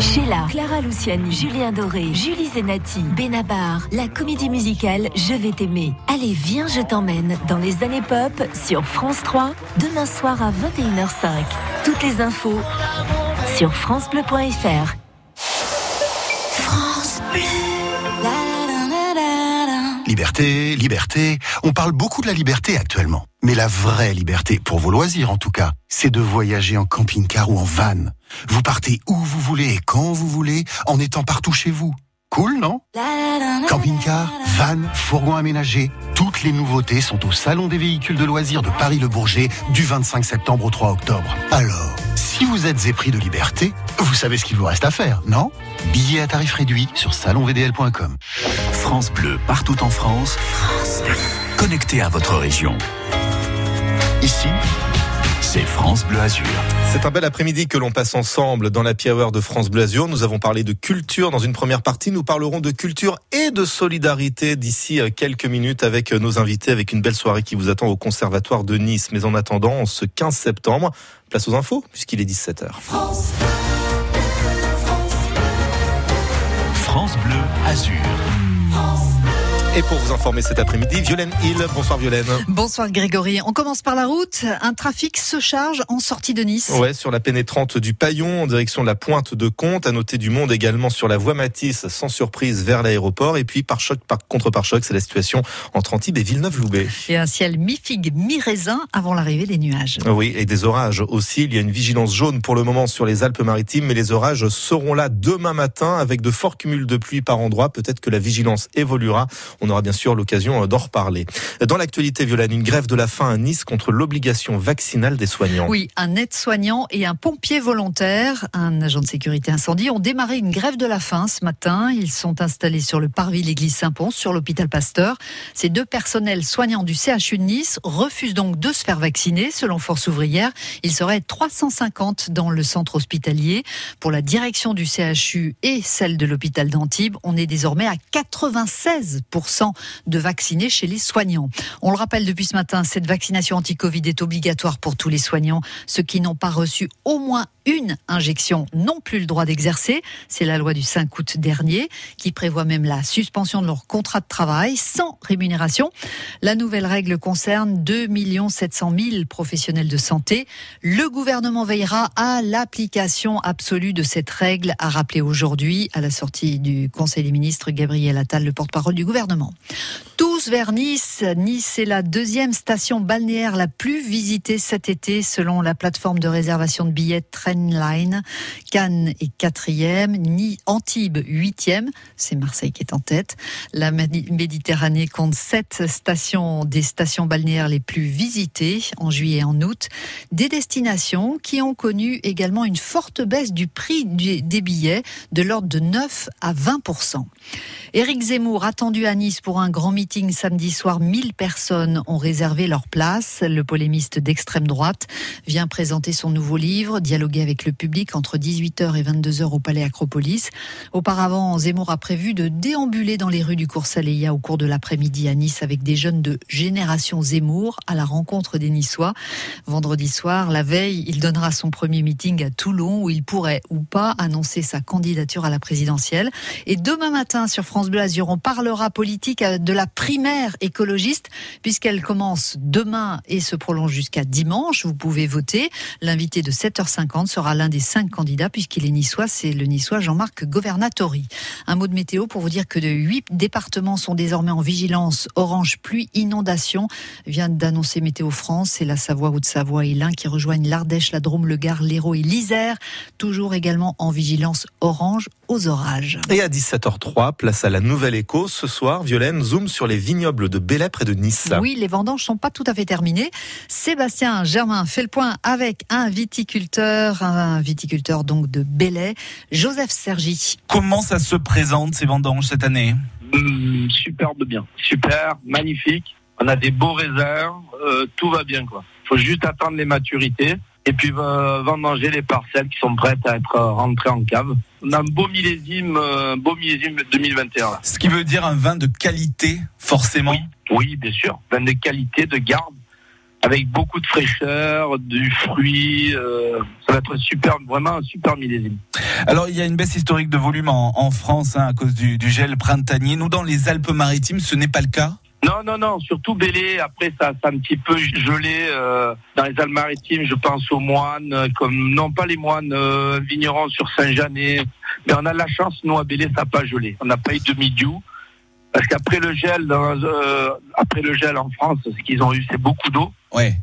Sheila, Clara Luciani, Julien Doré, Julie Zenati, Benabar, la comédie musicale Je vais t'aimer. Allez, viens, je t'emmène dans les années pop sur France 3, demain soir à 21h05. Toutes les infos sur FranceBleu.fr. Liberté, liberté. On parle beaucoup de la liberté actuellement. Mais la vraie liberté, pour vos loisirs en tout cas, c'est de voyager en camping-car ou en van. Vous partez où vous voulez et quand vous voulez, en étant partout chez vous. Cool, non? Camping-car, van, fourgon aménagé, toutes les nouveautés sont au Salon des véhicules de loisirs de Paris-le-Bourget du 25 septembre au 3 octobre. Alors, si vous êtes épris de liberté, vous savez ce qu'il vous reste à faire, non? Billets à tarif réduit sur salonvdl.com. France Bleu, partout en France. Connecté à votre région. Ici, c'est France Bleu Azur. C'est un bel après-midi que l'on passe ensemble dans la Hour de France Bleu Azur. Nous avons parlé de culture dans une première partie. Nous parlerons de culture et de solidarité d'ici euh, quelques minutes avec euh, nos invités, avec une belle soirée qui vous attend au Conservatoire de Nice. Mais en attendant, ce 15 septembre, place aux infos puisqu'il est 17h. France Bleu Azur. Et pour vous informer cet après-midi, Violaine Hill. Bonsoir Violaine. Bonsoir Grégory. On commence par la route. Un trafic se charge en sortie de Nice. Ouais, sur la pénétrante du Paillon en direction de la pointe de Comte. À noter du monde également sur la voie Matisse, sans surprise vers l'aéroport. Et puis par choc, par contre par choc, c'est la situation entre Antibes et Villeneuve-Loubet. Et un ciel mi-figue, mi-raisin avant l'arrivée des nuages. Oui, et des orages aussi. Il y a une vigilance jaune pour le moment sur les Alpes-Maritimes, mais les orages seront là demain matin avec de forts cumuls de pluie par endroits. Peut-être que la vigilance évoluera. On aura bien sûr l'occasion d'en reparler. Dans l'actualité, Violaine, une grève de la faim à Nice contre l'obligation vaccinale des soignants. Oui, un aide-soignant et un pompier volontaire, un agent de sécurité incendie, ont démarré une grève de la faim ce matin. Ils sont installés sur le parvis l'église Saint-Pons, sur l'hôpital Pasteur. Ces deux personnels soignants du CHU de Nice refusent donc de se faire vacciner, selon Force ouvrière. Il serait 350 dans le centre hospitalier. Pour la direction du CHU et celle de l'hôpital d'Antibes, on est désormais à 96% de vaccinés chez les soignants. On le rappelle depuis ce matin, cette vaccination anti-Covid est obligatoire pour tous les soignants. Ceux qui n'ont pas reçu au moins une injection n'ont plus le droit d'exercer. C'est la loi du 5 août dernier qui prévoit même la suspension de leur contrat de travail sans rémunération. La nouvelle règle concerne 2 700 000 professionnels de santé. Le gouvernement veillera à l'application absolue de cette règle, a rappelé aujourd'hui à la sortie du Conseil des ministres Gabriel Attal, le porte-parole du gouvernement. Tous vers Nice. Nice est la deuxième station balnéaire la plus visitée cet été selon la plateforme de réservation de billets Trendline. Cannes est quatrième, Ni Antibes huitième. C'est Marseille qui est en tête. La Médi- Méditerranée compte sept stations, des stations balnéaires les plus visitées en juillet et en août. Des destinations qui ont connu également une forte baisse du prix des billets de l'ordre de 9 à 20% Éric Zemmour attendu à Nice pour un grand meeting samedi soir. 1000 personnes ont réservé leur place. Le polémiste d'extrême droite vient présenter son nouveau livre, dialoguer avec le public entre 18h et 22h au Palais Acropolis. Auparavant, Zemmour a prévu de déambuler dans les rues du Cours Saleya au cours de l'après-midi à Nice avec des jeunes de Génération Zemmour à la rencontre des Niçois. Vendredi soir, la veille, il donnera son premier meeting à Toulon où il pourrait ou pas annoncer sa candidature à la présidentielle. Et demain matin sur France Bleu Azur, on parlera politique euh, de la primaire écologiste puisqu'elle commence demain et se prolonge jusqu'à dimanche. Vous pouvez voter. L'invité de 7h50 sera l'un des cinq candidats puisqu'il est niçois. C'est le niçois Jean-Marc Governatori. Un mot de météo pour vous dire que de huit départements sont désormais en vigilance orange pluie inondation vient d'annoncer Météo France. C'est la Savoie, Haute-Savoie et l'Ain qui rejoignent l'Ardèche, la Drôme, le Gard, l'Hérault et l'Isère. Toujours également en vigilance orange aux orages. Et à 17h03, place à la Nouvelle Écho. Ce soir, Violaine zoom sur les vignobles de Belley près de Nice. Oui, les vendanges sont pas tout à fait terminées. Sébastien Germain fait le point avec un viticulteur, un viticulteur donc de Belley, Joseph Sergi. Comment ça se présente ces vendanges cette année? Hum, superbe bien. Super, magnifique. On a des beaux raisins, euh, tout va bien quoi. Faut juste attendre les maturités et puis euh, vendanger les parcelles qui sont prêtes à être rentrées en cave. On a un beau millésime, euh, beau millésime 2021 là. Ce qui veut dire un vin de qualité, forcément. Oui, bien sûr. Vin de qualité, de garde, avec beaucoup de fraîcheur, du fruit. euh, ça va être super, vraiment un super millésime. Alors il y a une baisse historique de volume en, en France hein, à cause du, du gel printanier. Nous dans les Alpes-Maritimes, ce n'est pas le cas. Non, non, non, surtout Bélé. Après, ça, ça a un petit peu gelé euh, dans les Alpes-Maritimes. Je pense aux moines, euh, comme non pas les moines euh, vignerons sur Saint-Janet, mais on a de la chance. Nous à Bélé, ça n'a pas gelé. On n'a pas eu de mildiou parce qu'après le gel, dans, euh, après le gel en France, ce qu'ils ont eu, c'est beaucoup d'eau. Ouais.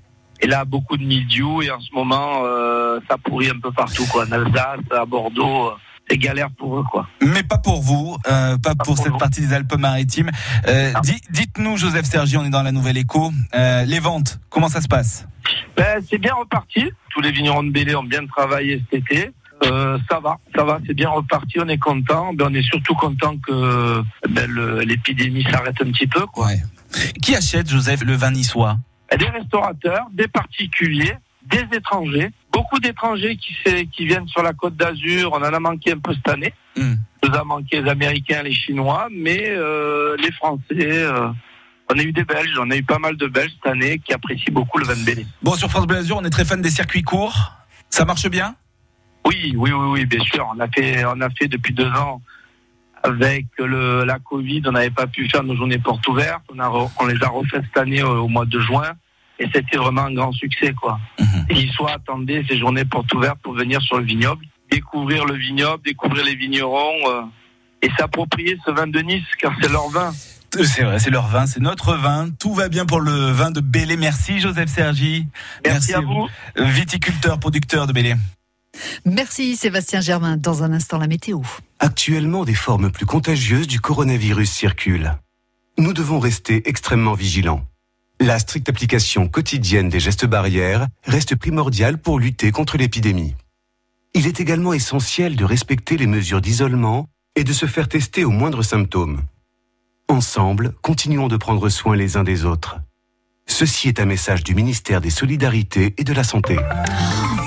Et là, beaucoup de mildiou. Et en ce moment, euh, ça pourrit un peu partout, quoi. En Alsace, à Bordeaux, euh, c'est galère pour eux, quoi. Mais pas pour vous, euh, pas, pour, cette partie des Alpes-Maritimes. Euh, di- Dites-nous, Joseph Sergi, on est dans la Nouvelle Écho. Euh, les ventes, comment ça se passe? Ben, c'est bien reparti. Tous les vignerons de Bélé ont bien travaillé cet été. Euh, ça va, ça va, c'est bien reparti, on est content. Ben, on est surtout content que ben, l'épidémie s'arrête un petit peu. Quoi. Qui achète, Joseph, le vin niçois? Et Des restaurateurs, des particuliers, des étrangers, beaucoup d'étrangers qui, viennent sur la côte d'Azur. On en a manqué un peu cette année. Hmm. Nous a manqué les Américains, les Chinois, mais euh, les Français. euh, on a eu des Belges, on a eu pas mal de Belges cette année qui apprécient beaucoup le de Bélé. Bon, sur France Bleu on est très fan des circuits courts. Ça marche bien? Oui, oui, oui, oui, bien sûr. On a fait, on a fait depuis deux ans avec le, la Covid, on n'avait pas pu faire nos journées portes ouvertes. On, a on les a refait cette année au, au mois de juin et c'était vraiment un grand succès, quoi. Et ils soit attendaient ces journées portes ouvertes pour venir sur le vignoble, découvrir le vignoble, découvrir les vignerons euh, et s'approprier ce vin de Nice car c'est leur vin. Euh, C'est vrai, c'est leur vin, c'est notre vin. Tout va bien pour le vin de Bélé. Merci Joseph Sergi. Merci à vous. Viticulteur, producteur de Bélé. Merci Sébastien Germain. Dans un instant, la météo. Actuellement, des formes plus contagieuses du coronavirus circulent. Nous devons rester extrêmement vigilants. La stricte application quotidienne des gestes barrières reste primordiale pour lutter contre l'épidémie. Il est également essentiel de respecter les mesures d'isolement et de se faire tester aux moindres symptômes. Ensemble, continuons de prendre soin les uns des autres. Ceci est un message du ministère des Solidarités et de la Santé.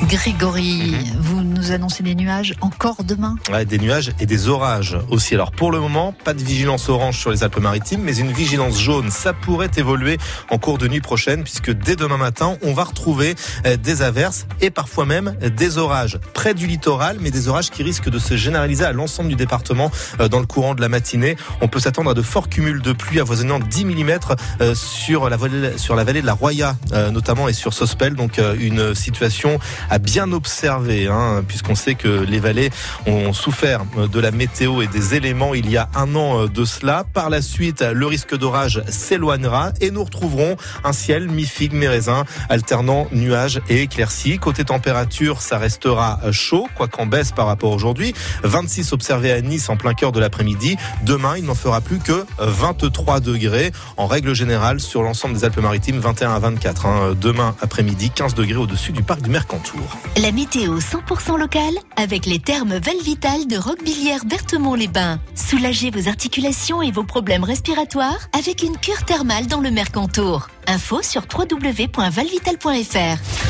Grégory, vous nous annoncez des nuages encore demain? Ouais, des nuages et des orages aussi. Alors pour le moment, pas de vigilance orange sur les Alpes-Maritimes, mais une vigilance jaune. Ça pourrait évoluer en cours de nuit prochaine, puisque dès demain matin, on va retrouver euh, des averses et parfois même des orages près du littoral, mais des orages qui risquent de se généraliser à l'ensemble du département euh, dans le courant de la matinée. On peut s'attendre à de forts cumuls de pluie avoisinant 10 mm euh, sur la vallée, sur la vallée de la Roya, euh, notamment et sur Sospel. Donc euh, une situation à bien observer, hein, puisqu'on sait que les vallées ont souffert euh, de la météo et des éléments il y a un an de cela. Par la suite, le risque d'orage s'éloignera et nous retrouverons un ciel mi-figue, mi-raisin, alternant nuages et éclaircies. Côté température, ça restera chaud, quoi qu'en baisse par rapport à aujourd'hui. 26 observés à Nice en plein cœur de l'après-midi. Demain, il n'en fera plus que 23 degrés. En règle générale, sur l'ensemble des Alpes-Maritimes, 21 à 24. hein. Demain après-midi, 15 degrés au-dessus du parc du Mercantour. La météo 100% locale avec les thermes Valvital de Roquebillière Berthemont-les-Bains. Soulagez vos articulations et vos problèmes respiratoires avec une cure thermale dans le Mercantour. Info sur www.valvital.fr.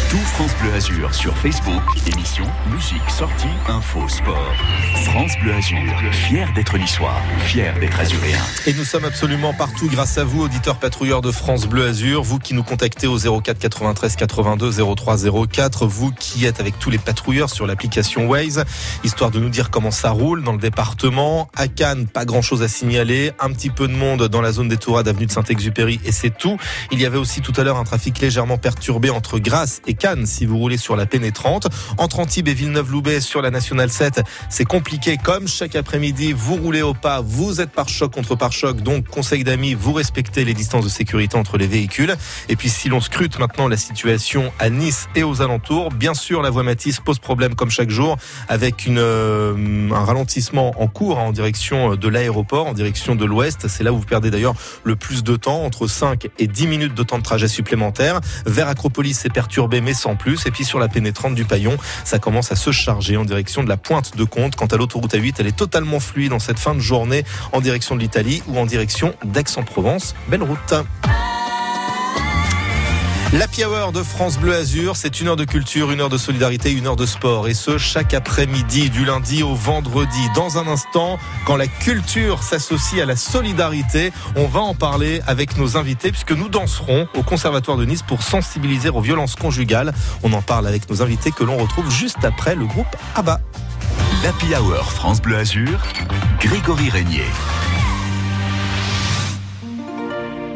Tout France Bleu Azur sur Facebook, émission, musique, sortie, info, sport. France Bleu Azur, fier d'être niçois, fier d'être azuréen. Et nous sommes absolument partout grâce à vous, auditeurs patrouilleurs de France Bleu Azur, vous qui nous contactez au 04 93 82 03 04, vous qui êtes avec tous les patrouilleurs sur l'application Waze, histoire de nous dire comment ça roule dans le département. À Cannes, pas grand chose à signaler, un petit peu de monde dans la zone des Tourades, avenue de Saint-Exupéry, et c'est tout. Il y avait aussi tout à l'heure un trafic légèrement perturbé entre Grasse et Cannes si vous roulez sur la pénétrante. Entre Antibes et Villeneuve-Loubet sur la Nationale 7, c'est compliqué comme chaque après-midi. Vous roulez au pas, vous êtes par choc contre par choc, donc conseil d'amis, vous respectez les distances de sécurité entre les véhicules. Et puis si l'on scrute maintenant la situation à Nice et aux alentours, bien sûr la voie Matisse pose problème comme chaque jour avec une, euh, un ralentissement en cours hein, en direction de l'aéroport, en direction de l'ouest. C'est là où vous perdez d'ailleurs le plus de temps, entre 5 et 10 minutes de temps de trajet supplémentaire. Vers Acropolis, c'est perturbé mais sans plus. Et puis sur la pénétrante du Paillon, ça commence à se charger en direction de la pointe de Comte. Quant à l'autoroute A8, elle est totalement fluide en cette fin de journée en direction de l'Italie ou en direction d'Aix-en-Provence. Belle route. L'Happy Hour de France Bleu Azur, c'est une heure de culture, une heure de solidarité, une heure de sport. Et ce, chaque après-midi, du lundi au vendredi. Dans un instant, quand la culture s'associe à la solidarité, on va en parler avec nos invités, puisque nous danserons au Conservatoire de Nice pour sensibiliser aux violences conjugales. On en parle avec nos invités que l'on retrouve juste après le groupe ABBA. L'Happy Hour France Bleu Azur, Grégory Régnier.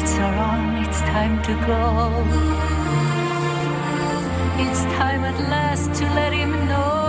Lights are on, it's time to go. It's time at last to let him know.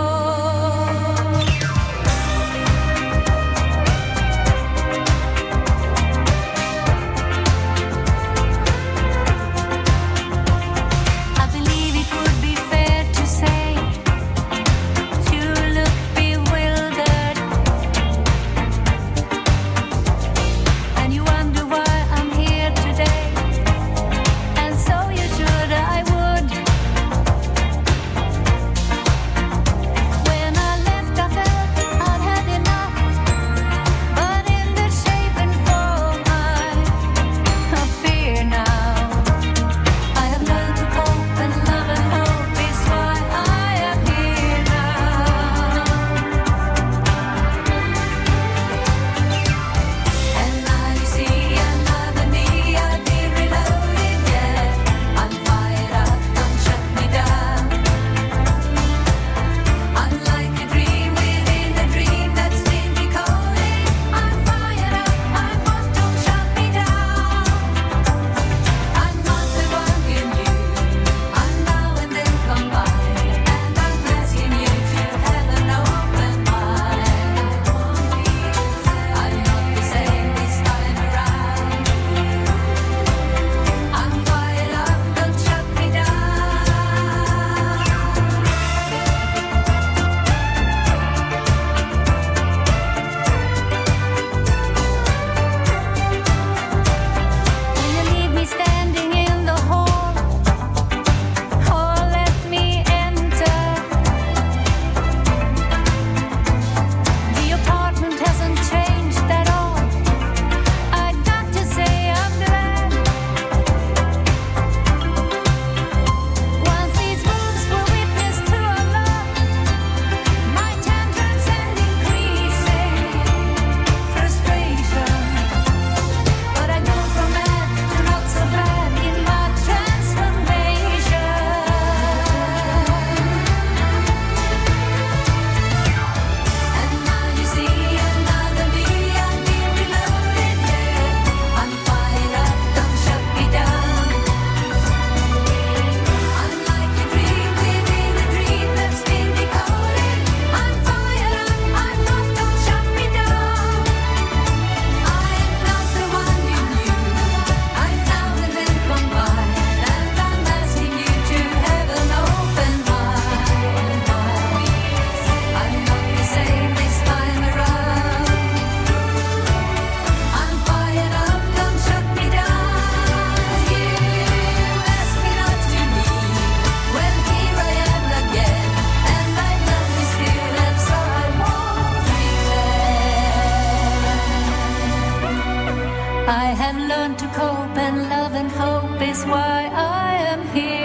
I have learned to cope, and love and hope is why I am here.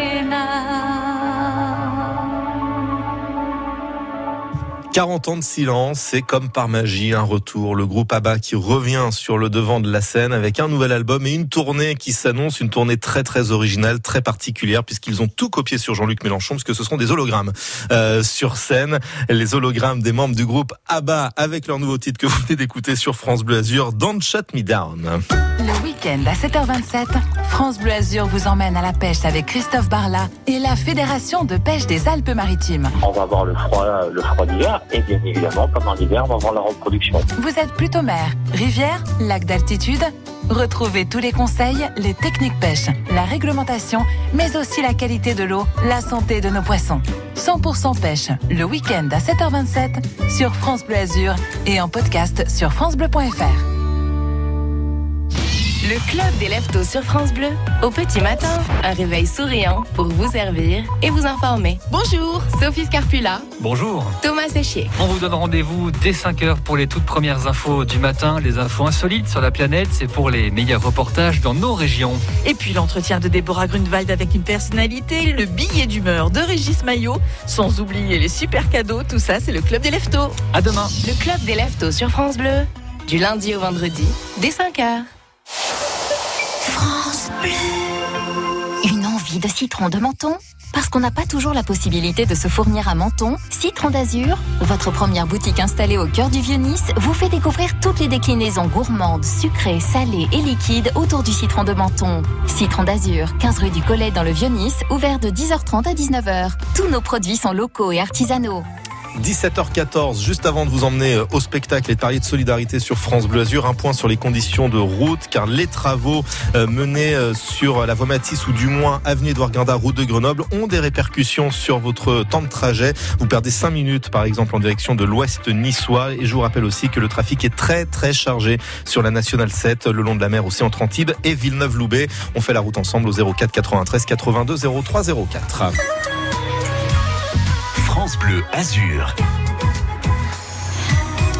40 ans de silence, c'est comme par magie un retour. Le groupe ABBA qui revient sur le devant de la scène avec un nouvel album et une tournée qui s'annonce, une tournée très très originale, très particulière puisqu'ils ont tout copié sur Jean-Luc Mélenchon parce que ce seront des hologrammes euh, sur scène. Les hologrammes des membres du groupe ABBA avec leur nouveau titre que vous venez d'écouter sur France Bleu Azur, Don't Shut Me Down. Le week-end à 7h27, France Bleu Azur vous emmène à la pêche avec Christophe Barla et la Fédération de pêche des Alpes-Maritimes. On va avoir le froid, le froid d'hiver et bien évidemment, pendant l'hiver, on va avoir la reproduction. Vous êtes plutôt mer, rivière, lac d'altitude? Retrouvez tous les conseils, les techniques pêche, la réglementation, mais aussi la qualité de l'eau, la santé de nos poissons. 100% pêche, le week-end à 7h27 sur France Bleu Azur et en podcast sur francebleu.fr. Le club des leftos sur France Bleu. Au petit matin, un réveil souriant pour vous servir et vous informer. Bonjour, Sophie Scarpula. Bonjour. Thomas Séchier. On vous donne rendez-vous dès 5h pour les toutes premières infos du matin, les infos insolites sur la planète, c'est pour les meilleurs reportages dans nos régions. Et puis l'entretien de Déborah Grunewald avec une personnalité, le billet d'humeur de Régis Maillot, sans oublier les super cadeaux, tout ça c'est le club des leftos. À demain. Le club des leftos sur France Bleu, du lundi au vendredi, dès 5h. France Bleu. Une envie de citron de menton? Parce qu'on n'a pas toujours la possibilité de se fournir à Menton, Citron d'Azur, votre première boutique installée au cœur du Vieux-Nice, vous fait découvrir toutes les déclinaisons gourmandes, sucrées, salées et liquides autour du citron de Menton. Citron d'Azur, 15 rue du Collet dans le Vieux-Nice, ouvert de 10h30 à 19h. Tous nos produits sont locaux et artisanaux. 17h14, juste avant de vous emmener euh, au spectacle et de parler de solidarité sur France Bleu Azur, un point sur les conditions de route, car les travaux euh, menés euh, sur la voie Matisse ou du moins avenue Édouard Guinda, route de Grenoble, ont des répercussions sur votre temps de trajet. Vous perdez 5 minutes, par exemple, en direction de l'ouest niçois. Et je vous rappelle aussi que le trafic est très très chargé sur la Nationale 7, le long de la mer aussi entre Antibes et Villeneuve-Loubet. On fait la route ensemble au 04 93 82 03 04. France Bleu Azur.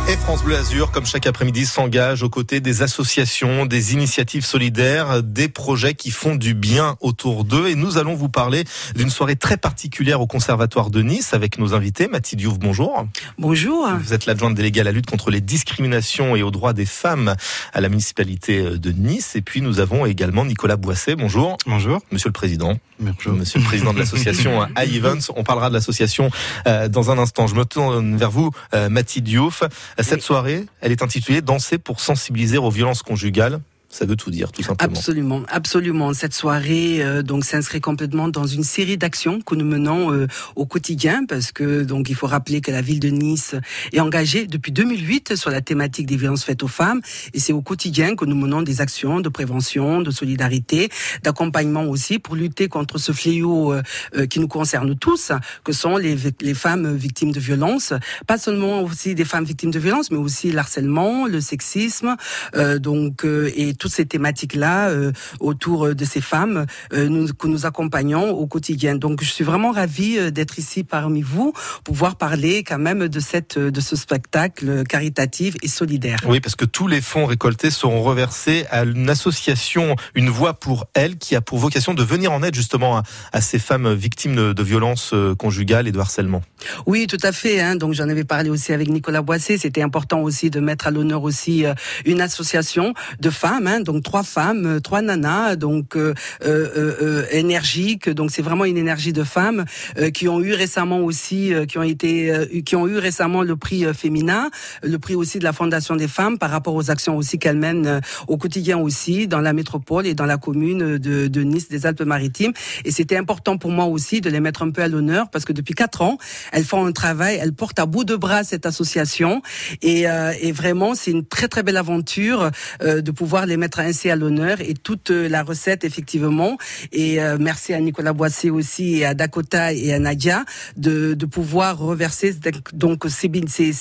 Et France Bleu Azur, comme chaque après-midi, s'engage aux côtés des associations, des initiatives solidaires, des projets qui font du bien autour d'eux. Et nous allons vous parler d'une soirée très particulière au Conservatoire de Nice avec nos invités. Mathilde Diouf, bonjour. Bonjour. Vous êtes l'adjointe déléguée à la lutte contre les discriminations et aux droits des femmes à la municipalité de Nice. Et puis nous avons également Nicolas Boisset. Bonjour. Bonjour. Monsieur le Président. Bonjour. Monsieur le Président de l'association (laughs) High Events. On parlera de l'association euh, dans un instant. Je me tourne vers vous, euh, Mathilde Diouf. Cette soirée, elle est intitulée Danser pour sensibiliser aux violences conjugales. Ça veut tout dire, tout simplement. Absolument, absolument. Cette soirée euh, donc s'inscrit complètement dans une série d'actions que nous menons euh, au quotidien, parce que donc il faut rappeler que la ville de Nice est engagée depuis 2008 sur la thématique des violences faites aux femmes, et c'est au quotidien que nous menons des actions de prévention, de solidarité, d'accompagnement aussi pour lutter contre ce fléau euh, euh, qui nous concerne tous, que sont les, les femmes victimes de violences, pas seulement aussi des femmes victimes de violences, mais aussi l'harcèlement, le sexisme, euh, donc euh, et toutes ces thématiques-là euh, autour de ces femmes euh, nous, que nous accompagnons au quotidien. Donc je suis vraiment ravie euh, d'être ici parmi vous, pouvoir parler quand même de cette de ce spectacle caritatif et solidaire. Oui, parce que tous les fonds récoltés seront reversés à une association, une voix pour elles, qui a pour vocation de venir en aide justement à, à ces femmes victimes de, de violences euh, conjugales et de harcèlement. Oui, tout à fait. Hein. Donc j'en avais parlé aussi avec Nicolas Boissé. C'était important aussi de mettre à l'honneur aussi euh, une association de femmes. Hein. Donc trois femmes, euh, trois nanas, donc euh, euh, euh, énergiques. Donc c'est vraiment une énergie de femmes euh, qui ont eu récemment aussi, euh, qui ont été, euh, qui ont eu récemment le prix euh, féminin, le prix aussi de la Fondation des femmes par rapport aux actions aussi qu'elles mènent euh, au quotidien aussi dans la métropole et dans la commune de, de Nice des Alpes-Maritimes. Et c'était important pour moi aussi de les mettre un peu à l'honneur parce que depuis quatre ans, elles font un travail, elles portent à bout de bras cette association et, euh, et vraiment c'est une très très belle aventure euh, de pouvoir les mettre ainsi à l'honneur et toute euh, la recette effectivement. Et euh, merci à Nicolas Boissé aussi et à Dakota et à Nadia de, de pouvoir reverser donc c'est c'est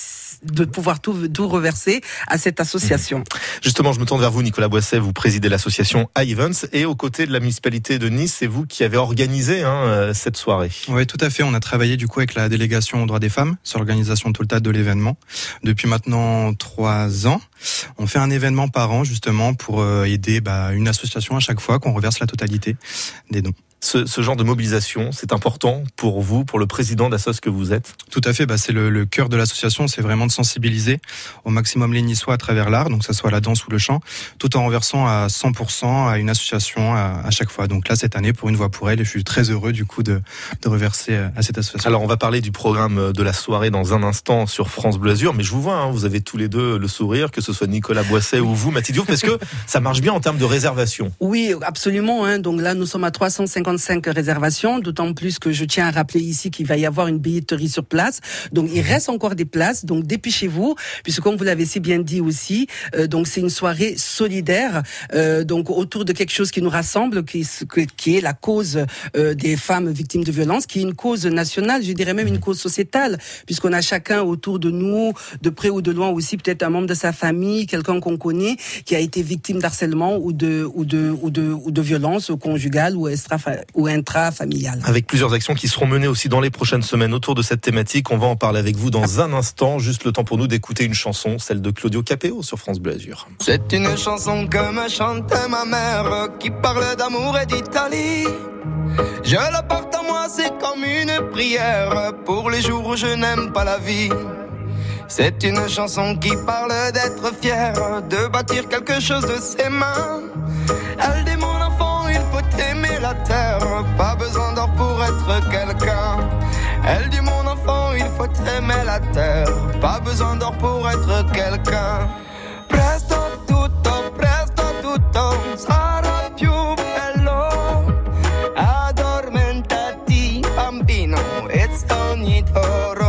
de pouvoir tout, tout reverser à cette association. Justement, je me tourne vers vous, Nicolas Boisset. Vous présidez l'association High Events et aux côtés de la municipalité de Nice, c'est vous qui avez organisé hein, euh, cette soirée. Oui, tout à fait. On a travaillé du coup avec la délégation aux droits des femmes sur l'organisation totale de l'événement depuis maintenant trois ans. On fait un événement par an justement pour euh, aider bah, une association à chaque fois qu'on reverse la totalité des dons. Ce, ce, genre de mobilisation, c'est important pour vous, pour le président d'Assos que vous êtes? Tout à fait, bah, c'est le, le, cœur de l'association, c'est vraiment de sensibiliser au maximum les Niçois à travers l'art, donc que ce soit la danse ou le chant, tout en renversant à 100% à une association à, à, chaque fois. Donc là, cette année, pour une voix pour elle, je suis très heureux du coup de, de reverser à cette association. Alors on va parler du programme de la soirée dans un instant sur France Bleu Azur, mais je vous vois, hein, vous avez tous les deux le sourire, que ce soit Nicolas Boisset ou vous, Mathilde Diouf, parce que ça marche bien en termes de réservation. Oui, absolument. Hein. Donc là, nous sommes à 355 réservations, d'autant plus que je tiens à rappeler ici qu'il va y avoir une billetterie sur place. Donc il reste encore des places, donc dépêchez-vous, puisque comme vous l'avez si bien dit aussi, euh, donc c'est une soirée solidaire, euh, donc autour de quelque chose qui nous rassemble, qui, qui est la cause euh, des femmes victimes de violences, qui est une cause nationale, je dirais même une cause sociétale, puisqu'on a chacun autour de nous, de près ou de loin aussi, peut-être un membre de sa famille, quelqu'un qu'on connaît, qui a été victime d'harcèlement ou de ou de ou de ou de violence conjugale ou extra ou intrafamiliale. Avec plusieurs actions qui seront menées aussi dans les prochaines semaines autour de cette thématique, on va en parler avec vous dans un instant. Juste le temps pour nous d'écouter une chanson, celle de Claudio Capéo sur France Bleu Azur. C'est une chanson que me chantait ma mère, qui parle d'amour et d'Italie. Je la porte à moi, c'est comme une prière pour les jours où je n'aime pas la vie. C'est une chanson qui parle d'être fier, de bâtir quelque chose de ses mains. Elle dit mon enfant, faut aimer la terre, pas besoin d'or pour être quelqu'un. Elle dit mon enfant, il faut aimer la terre, pas besoin d'or pour être quelqu'un. Presto tutto, presto tutto, sarà più bello. Addormentati, bambino, e ogni toro.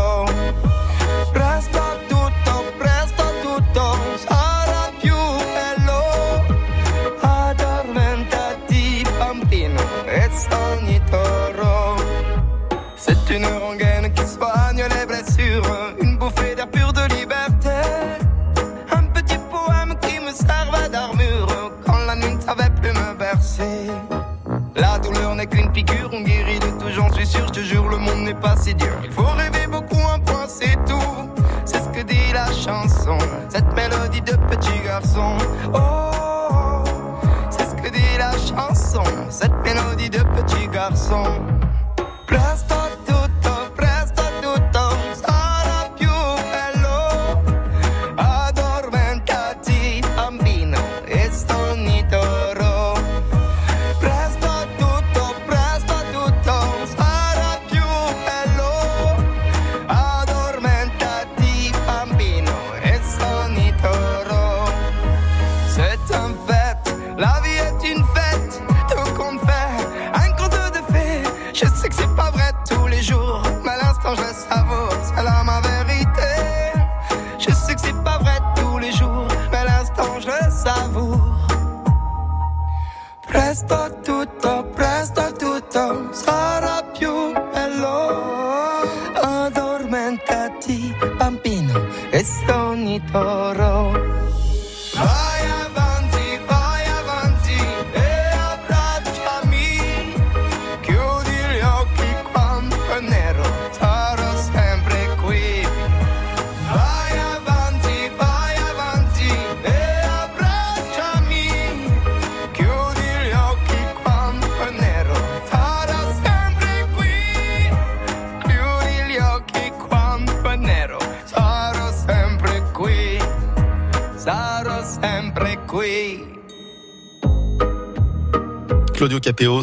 La douleur n'est qu'une piqûre, on guérit de tout, j'en suis sûr, je te jure, le monde n'est pas si dur. Il faut rêver beaucoup, un point, c'est tout. C'est ce que dit la chanson, cette mélodie de petit garçon. Oh, c'est ce que dit la chanson, cette mélodie de petit garçon.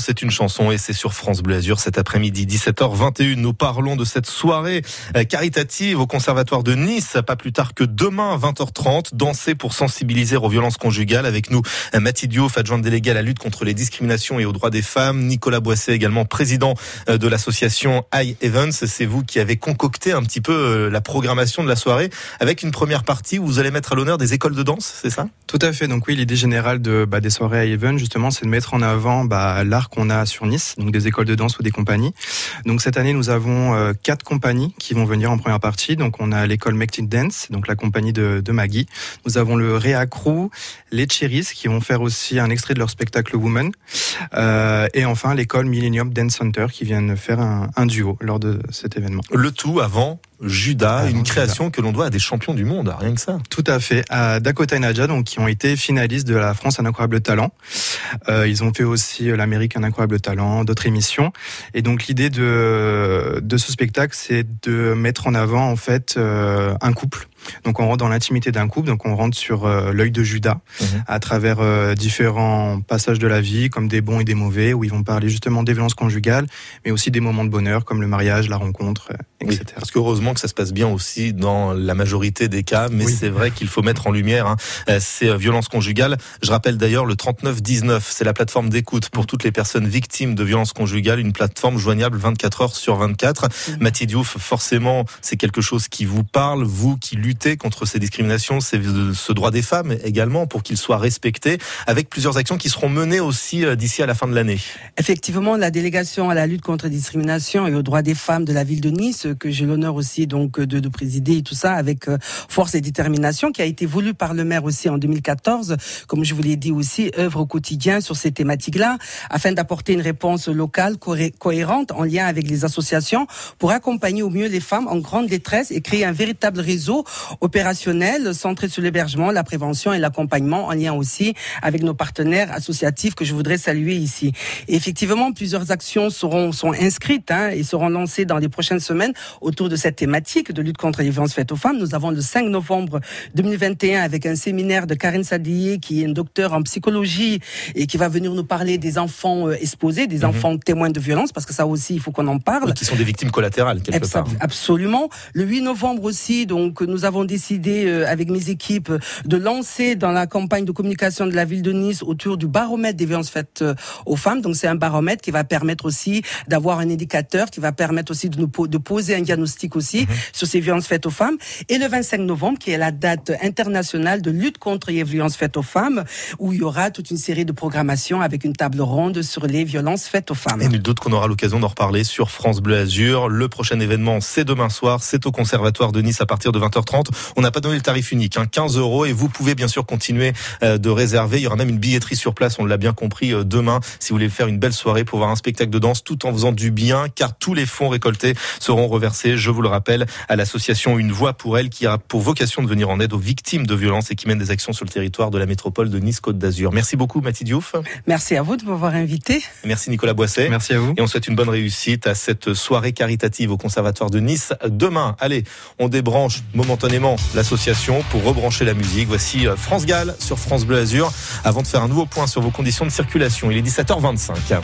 C'est une chanson et c'est sur France Bleu Azur cet après-midi 17h21. Nous parlons de cette soirée euh, caritative au Conservatoire de Nice, pas plus tard que demain 20h30, danser pour sensibiliser aux violences conjugales avec nous euh, Mathilde Diouf, adjointe déléguée à la lutte contre les discriminations et aux droits des femmes, Nicolas Boisset également président euh, de l'association I Events. C'est vous qui avez concocté un petit peu la programmation de la soirée avec une première partie où vous allez mettre à l'honneur des écoles de danse, c'est ça? Tout à fait. Donc oui, l'idée générale bah, des soirées I Events, justement, c'est de mettre en avant bah, l'art qu'on a sur Nice, donc des écoles de danse ou des compagnies. Donc cette année, nous avons euh, quatre compagnies qui vont venir en première partie. Donc on a l'école Mectic Dance, donc la compagnie de, Maggie. Nous avons le Réa Crew, les Cherries qui vont faire aussi un extrait de leur spectacle Woman. Euh, et enfin l'école Millennium Dance Center qui viennent faire un duo lors de cet événement. Le tout avant Judas, Ah, une création que l'on doit à des champions du monde, rien que ça. Tout à fait. À Dakota et Nadja, donc, qui ont été finalistes de la France Un Incroyable Talent. Euh, ils ont fait aussi euh, l'Amérique Un Incroyable Talent, d'autres émissions. Et donc, l'idée de, de ce spectacle, c'est de mettre en avant, en fait, euh, un couple. Donc, on rentre dans l'intimité d'un couple. Donc, on rentre sur euh, l'œil de Judas à travers euh, différents passages de la vie, comme des bons et des mauvais, où ils vont parler justement des violences conjugales, mais aussi des moments de bonheur, comme le mariage, la rencontre, euh, Oui, etc. parce qu'heureusement que ça se passe bien aussi dans la majorité des cas, mais c'est vrai qu'il faut mettre en lumière hein, ces violences conjugales. Je rappelle d'ailleurs le 3919, c'est la plateforme d'écoute pour toutes les personnes victimes de violences conjugales, une plateforme joignable 24 heures sur 24. Mathilde Diouf, forcément, c'est quelque chose qui vous parle, vous qui luttez contre ces discriminations, ce droit des femmes également pour qu'il soit respecté, avec plusieurs actions qui seront menées aussi euh, d'ici à la fin de l'année. Effectivement, la délégation à la lutte contre la discrimination et aux droits des femmes de la ville de Nice, que j'ai l'honneur aussi donc de, de présider et tout ça avec euh, force et détermination, qui a été voulu par le maire aussi en 2014, comme je vous l'ai dit aussi, œuvre au quotidien sur ces thématiques-là, afin d'apporter une réponse locale cohérente en lien avec les associations pour accompagner au mieux les femmes en grande détresse et créer un véritable réseau opérationnel centré sur l'hébergement, la prévention et l'accompagnement en lien aussi avec nos partenaires associatifs que je voudrais saluer ici. Et effectivement, plusieurs actions seront sont inscrites hein, et seront lancées dans les prochaines semaines autour de cette thématique de lutte contre les violences faites aux femmes. Nous avons le 5 novembre 2021 avec un séminaire de Karine Sadlier qui est une docteure en psychologie et qui va venir nous parler des enfants euh, exposés, des Mhm. enfants témoins de violence parce que ça aussi il faut qu'on en parle. Qui sont des victimes collatérales quelque part. Absolument. Le 8 novembre aussi, donc nous avons décidé euh, avec mes équipes de lancer dans la campagne de communication de la ville de Nice autour du baromètre des violences faites euh, aux femmes. Donc c'est un baromètre qui va permettre aussi d'avoir un indicateur, qui va permettre aussi de nous po- de poser un diagnostic aussi sur ces violences faites aux femmes. Et le 25 novembre, qui est la date internationale de lutte contre les violences faites aux femmes, où il y aura toute une série de programmations avec une table ronde sur les violences faites aux femmes. Et nul doute qu'on aura l'occasion d'en reparler sur France Bleu Azur. Le prochain événement, c'est demain soir. C'est au Conservatoire de Nice à partir de 20h30. On n'a pas donné le tarif unique, hein, 15 euros. Et vous pouvez bien sûr continuer euh, de réserver. Il y aura même une billetterie sur place, on l'a bien compris, euh, demain, si vous voulez faire une belle soirée pour voir un spectacle de danse tout en faisant du bien, car tous les fonds récoltés seront reversés, je vous le rappelle, à l'association Une Voix pour elle, qui a pour vocation de venir en aide aux victimes de violences et qui mène des actions sur le territoire de la métropole de Nice-Côte d'Azur. Merci beaucoup, Mathilde Diouf. Merci à vous de m'avoir invité. Merci Nicolas Boisset. Merci à vous. Et on souhaite une bonne réussite à cette soirée caritative au Conservatoire de Nice. Demain, allez, on débranche momentanément l'association pour rebrancher la musique. Voici euh, France Gall sur France Bleu Azur avant de faire un nouveau point sur vos conditions de circulation. Il est 17h25.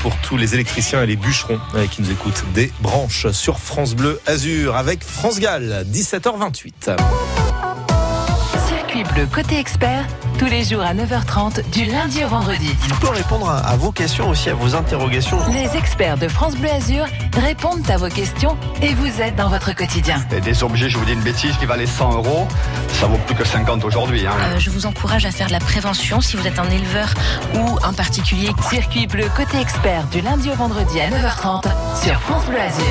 Pour tous les électriciens et les bûcherons euh, qui nous écoutent des branches sur France Bleu Azur avec France Gall, 17h28. Circuit bleu côté expert, tous les jours à 9h30 du lundi au vendredi. Il peut répondre à, à vos questions aussi, à vos interrogations. Les experts de France Bleu Azur répondent à vos questions et vous aident dans votre quotidien. Et des objets, je vous dis une bêtise, qui valaient 100 euros, ça vaut plus que 50 aujourd'hui. hein. Euh, je vous encourage à faire de la prévention si vous êtes un éleveur ou un particulier. Circuit bleu côté expert du lundi au vendredi à 9h30 sur France Bleu Azur.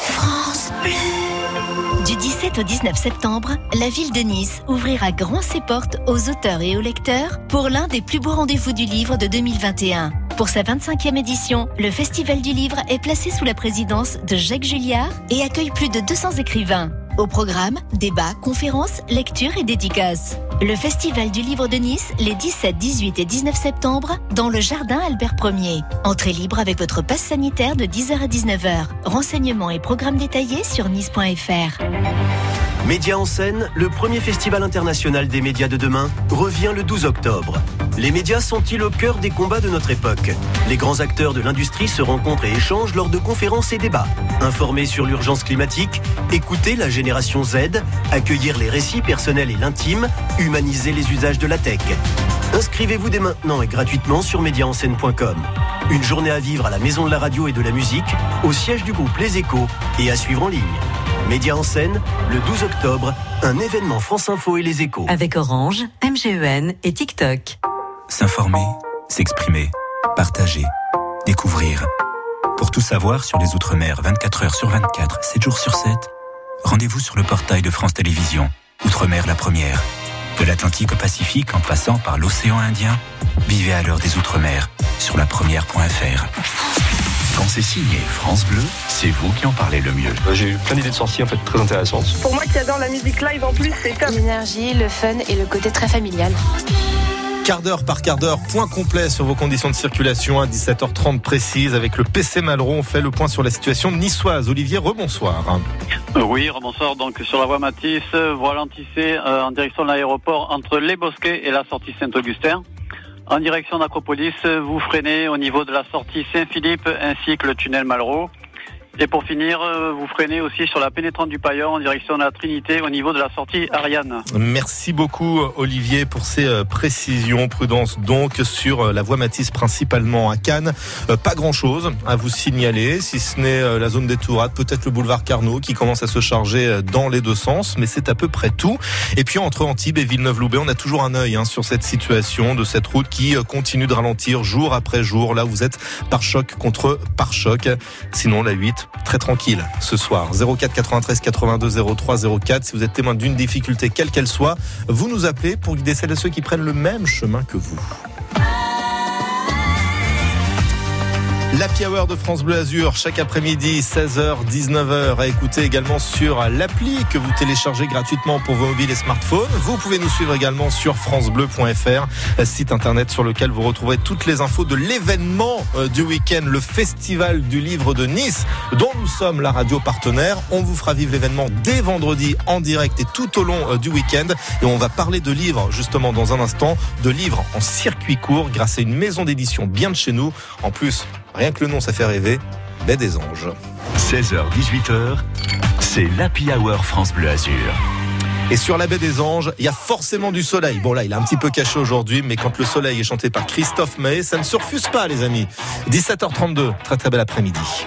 France Bleu. Du 17 au 19 septembre, la ville de Nice ouvrira grand ses portes aux auteurs et aux lecteurs pour l'un des plus beaux rendez-vous du livre de 2021. Pour sa 25e édition, le Festival du livre est placé sous la présidence de Jacques Julliard et accueille plus de 200 écrivains. Au programme, débats, conférences, lectures et dédicaces. Le Festival du livre de Nice, les 17, 18 et 19 septembre, dans le jardin Albert Ier. Entrée libre avec votre passe sanitaire de 10h à 19h. Renseignements et programmes détaillés sur nice.fr. Média en scène, le premier festival international des médias de demain, revient le 12 octobre. Les médias sont-ils au cœur des combats de notre époque Les grands acteurs de l'industrie se rencontrent et échangent lors de conférences et débats. Informer sur l'urgence climatique, écouter la génération Z, accueillir les récits personnels et l'intime, humaniser les usages de la tech. Inscrivez-vous dès maintenant et gratuitement sur médiaenscène.com. Une journée à vivre à la Maison de la Radio et de la Musique, au siège du groupe Les Échos et à suivre en ligne. Média en scène, le 12 octobre, un événement France Info et Les Échos. Avec Orange, MGEN et TikTok. S'informer, s'exprimer, partager, découvrir. Pour tout savoir sur les Outre-mer 24 heures sur 24, 7 jours sur 7, rendez-vous sur le portail de France Télévisions. Outre-mer la première. De l'Atlantique au Pacifique en passant par l'océan Indien, vivez à l'heure des Outre-mer sur la première.fr. Quand c'est signé France Bleu, c'est vous qui en parlez le mieux. J'ai eu plein d'idées de sorties en fait très intéressantes. Pour moi qui adore la musique live en plus, c'est top. L'énergie, le fun et le côté très familial. Quart d'heure par quart d'heure, point complet sur vos conditions de circulation à 17h30 précise avec le PC Malraux. On fait le point sur la situation niçoise. Olivier, rebonsoir. Euh, Oui, bonsoir. Donc sur la voie Matisse, voie ralentissée euh, en direction de l'aéroport entre les Bosquets et la sortie Saint-Augustin. En direction d'Acropolis, vous freinez au niveau de la sortie Saint-Philippe ainsi que le tunnel Malraux. Et pour finir, euh, vous freinez aussi sur la pénétrante du Paillon en direction de la Trinité au niveau de la sortie Ariane. Merci beaucoup Olivier pour ces euh, précisions. Prudence donc sur euh, la voie Matisse principalement à Cannes. Pas grand chose à vous signaler, si ce n'est la zone des Tourades, peut-être le boulevard Carnot qui commence à se charger dans les deux sens, mais c'est à peu près tout. Et puis entre Antibes et Villeneuve-Loubet, on a toujours un œil hein, sur cette situation de cette route qui continue de ralentir jour après jour. Là, vous êtes par choc contre par choc. Sinon, la 8, très tranquille ce soir. 04 93 82 03 04. Si vous êtes témoin d'une difficulté, quelle qu'elle soit, vous nous appelez pour guider celles et ceux qui prennent le même chemin que vous. L'Happy Hour de France Bleu Azur, chaque après-midi, 16h, 19h, à écouter également sur l'appli que vous téléchargez gratuitement pour vos mobiles et smartphones. Vous pouvez nous suivre également sur francebleu.fr, site internet sur lequel vous retrouverez toutes les infos de l'événement euh, du week-end, le Festival du Livre de Nice, dont nous sommes la radio partenaire. On vous fera vivre l'événement dès vendredi en direct et tout au long euh, du week-end. Et on va parler de livres, justement, dans un instant, de livres en circuit court grâce à une maison d'édition bien de chez nous. En plus, Rien que le nom, ça fait rêver. Baie des Anges. 16h, 18h, c'est l'Happy Hour France Bleu Azur. Et sur la baie des Anges, il y a forcément du soleil. Bon là, il est un petit peu caché aujourd'hui, mais quand le soleil est chanté par Christophe May, ça ne se refuse pas, les amis. 17h32, très très bel après-midi.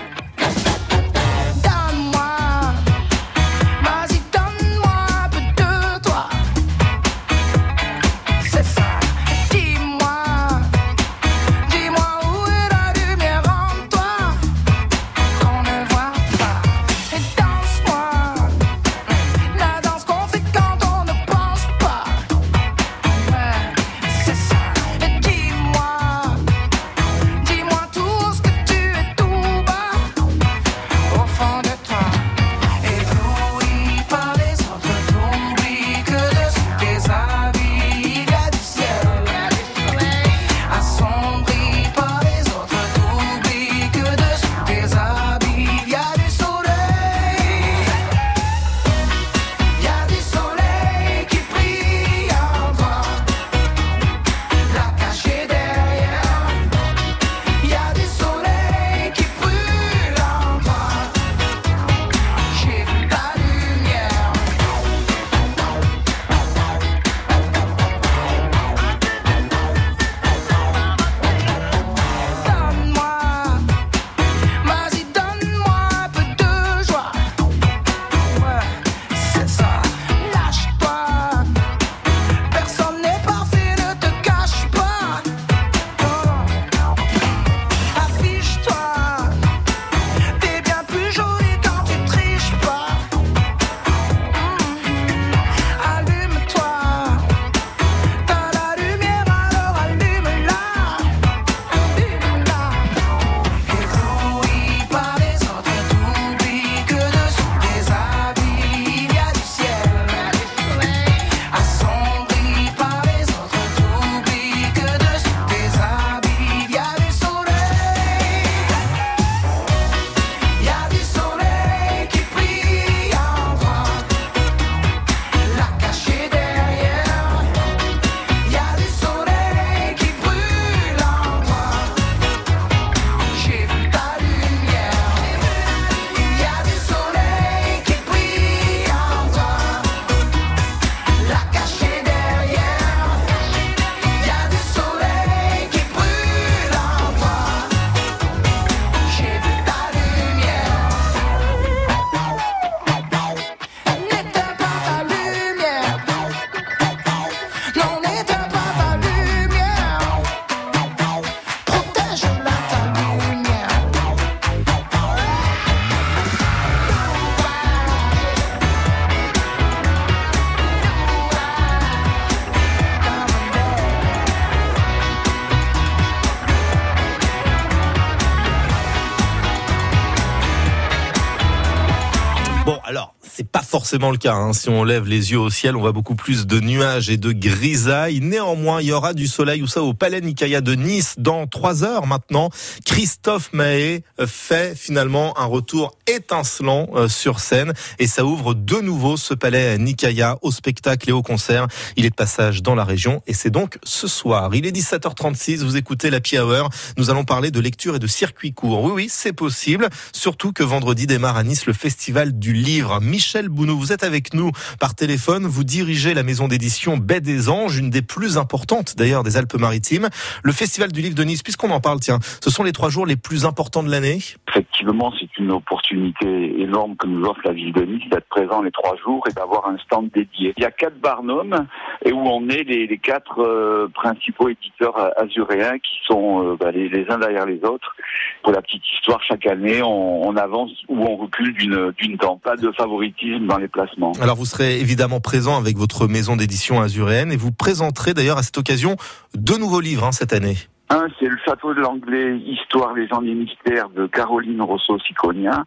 Forcément le cas. Hein. Si on lève les yeux au ciel, on voit beaucoup plus de nuages et de grisailles. Néanmoins, il y aura du soleil ou ça au Palais Nicaïa de Nice dans trois heures maintenant. Christophe Mahé fait finalement un retour étincelant euh, sur scène et ça ouvre de nouveau ce Palais Nicaïa au spectacle et au concert. Il est de passage dans la région et c'est donc ce soir. Il est 17h36, vous écoutez la Hour. Nous allons parler de lecture et de circuit court. Oui, oui, c'est possible. Surtout que vendredi démarre à Nice le festival du livre. Michel Bounou, vous êtes avec nous par téléphone. Vous dirigez la maison d'édition Baie des Anges, une des plus importantes d'ailleurs des Alpes-Maritimes. Le festival du livre de Nice, puisqu'on en parle, tiens, ce sont les trois jours les plus importants de l'année Effectivement, c'est une opportunité énorme que nous offre la ville de Nice d'être présent les trois jours et d'avoir un stand dédié. Il y a quatre barnums et où on est les, quatre euh, principaux éditeurs azuréens qui sont euh, bah, les, uns derrière les autres. Pour la petite histoire, chaque année, on, avance ou on recule d'une d'une temps. Pas de favoritisme dans les placements. Alors vous serez évidemment présent avec votre maison d'édition azuréenne et vous présenterez d'ailleurs à cette occasion deux nouveaux livres hein, cette année. Un, c'est le château de l'Anglais, Histoire, légendes et mystères de Caroline Rousseau-Siconien.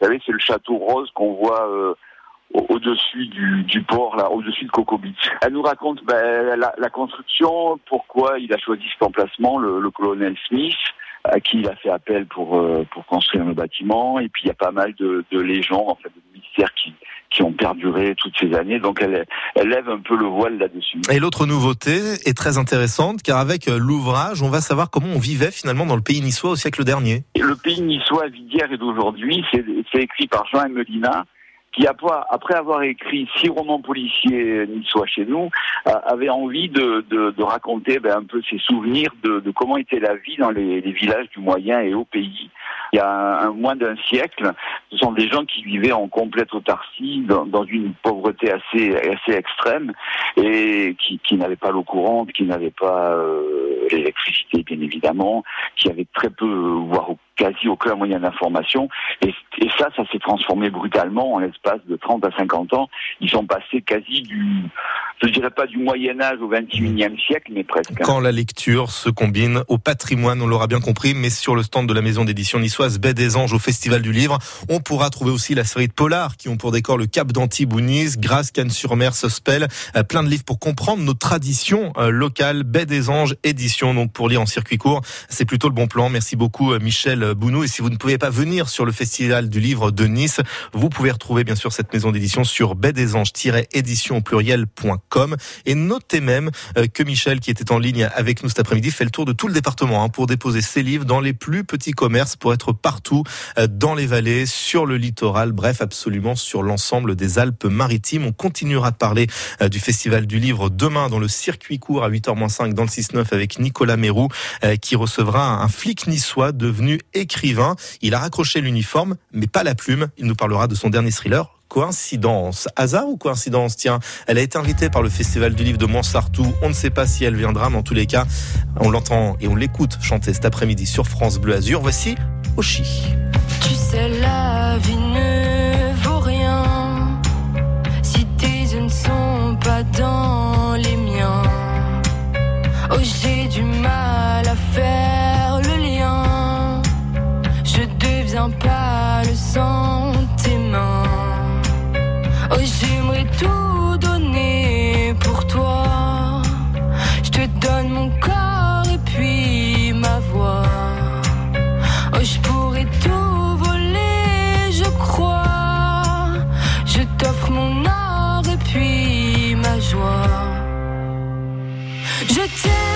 Vous savez, c'est le château rose qu'on voit euh, au-dessus du, du, port, là, au-dessus de Coco Beach. Elle nous raconte ben, la, la, construction, pourquoi il a choisi cet emplacement, le, le, colonel Smith, à qui il a fait appel pour, euh, pour construire le bâtiment. Et puis il y a pas mal de, de légendes, en fait, de mystères qui, qui ont perduré toutes ces années. Donc elle, elle lève un peu le voile là-dessus. Et l'autre nouveauté est très intéressante car avec l'ouvrage, on va savoir comment on vivait finalement dans le pays niçois au siècle dernier. Le pays niçois d'hier et d'aujourd'hui, c'est écrit par Jean Medina qui, après avoir écrit six romans policiers niçois chez nous, avait envie de, de, de raconter ben, un peu ses souvenirs de, de, comment était la vie dans les, les, villages du Moyen et au pays. Il y a un, moins d'un siècle, ce sont des gens qui vivaient en complète autarcie, dans, dans une pauvreté assez, assez extrême, et qui, qui n'avaient pas l'eau courante, qui n'avaient pas euh, l'électricité, bien évidemment, qui avaient très peu, voire quasi aucun moyen d'information. Et, et, ça, ça s'est transformé brutalement en l'espace de 30 à 50 ans. Ils sont passés quasi du, je dirais pas du Moyen Âge au 21e siècle, mais presque. Quand la lecture se combine au patrimoine, on l'aura bien compris, mais sur le stand de la maison d'édition niçoise Baie des Anges au Festival du Livre, on pourra trouver aussi la série de polars qui ont pour décor le Cap d'Antibes ou Nice, Grasse, Cannes-sur-Mer, Sospel, euh, plein de livres pour comprendre nos traditions euh, locales. Baie des Anges édition, donc pour lire en circuit court, c'est plutôt le bon plan. Merci beaucoup euh, Michel Bounou. Et si vous ne pouvez pas venir sur le Festival du Livre de Nice, vous pouvez retrouver bien sûr cette maison d'édition sur baie des anges-édition Et notez même que Michel, qui était en ligne avec nous cet après-midi, fait le tour de tout le département hein, pour déposer ses livres dans les plus petits commerces pour être partout dans les vallées, sur le littoral, bref, absolument sur l'ensemble des Alpes-Maritimes. On continuera de parler du Festival du Livre demain dans le circuit court à 8h-5 dans le 6-9 avec Nicolas Mérou qui recevra un flic niçois devenu écrivain. Il a raccroché l'uniforme, mais pas la plume. Il nous parlera de son dernier thriller, coïncidence Hasard ou coïncidence? Tiens, elle a été invitée par le Festival du Livre de Montsartou. On ne sait pas si elle viendra, mais en tous les cas, on l'entend et on l'écoute chanter cet après-midi sur France Bleu Azur. Voici Oshi. Tu sais, la vie ne vaut si tes yeux ne sont pas dans les miens. Oh, j'aimerais tout donner pour toi. Je te donne mon corps et puis ma voix. Oh, je pourrais tout voler, je crois. Je t'offre mon or et puis ma joie. Je t'aime,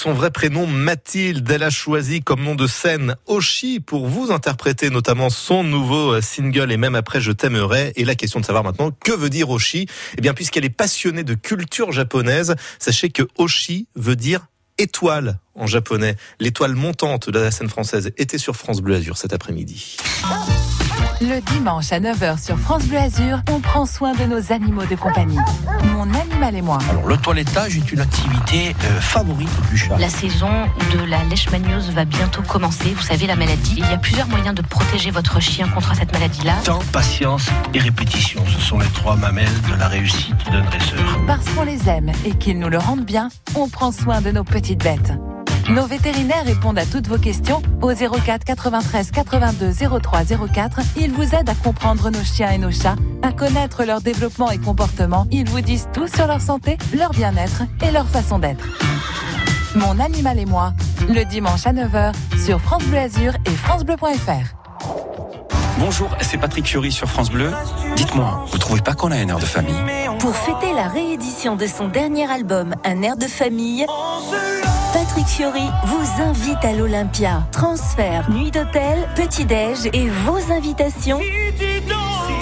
son vrai prénom Mathilde. Elle a choisi comme nom de scène Oshi pour vous interpréter notamment son nouveau euh, single et même après Je t'aimerai. Et la question de savoir maintenant que veut dire Oshi? Eh bien puisqu'elle est passionnée de culture japonaise, sachez que Oshi veut dire étoile en japonais. L'étoile montante de la scène française était sur France Bleu Azur cet après-midi. Le dimanche à 9h sur France Bleu Azur, on prend soin de nos animaux de compagnie. Mon animal et moi. Alors, le toilettage est une activité euh, favorite du chat. La saison de la leishmaniose va bientôt commencer. Vous savez, la maladie. Il y a plusieurs moyens de protéger votre chien contre cette maladie-là. Temps, patience et répétition, ce sont les trois mamelles de la réussite d'un dresseur. Parce qu'on les aime et qu'ils nous le rendent bien, on prend soin de nos petites bêtes. Nos vétérinaires répondent à toutes vos questions au 04 93 82 03 04. Ils vous aident à comprendre nos chiens et nos chats, à connaître leur développement et comportement. Ils vous disent tout sur leur santé, leur bien-être et leur façon d'être. Mon animal et moi, le dimanche à 9h sur France Bleu Azur et francebleu.fr. Bonjour, c'est Patrick Fiori sur France Bleu. Dites-moi, vous trouvez pas qu'on a un air de famille? Pour fêter la réédition de son dernier album, Un air de famille, Patrick Fiori vous invite à l'Olympia. Transfert, nuit d'hôtel, petit-déj et vos invitations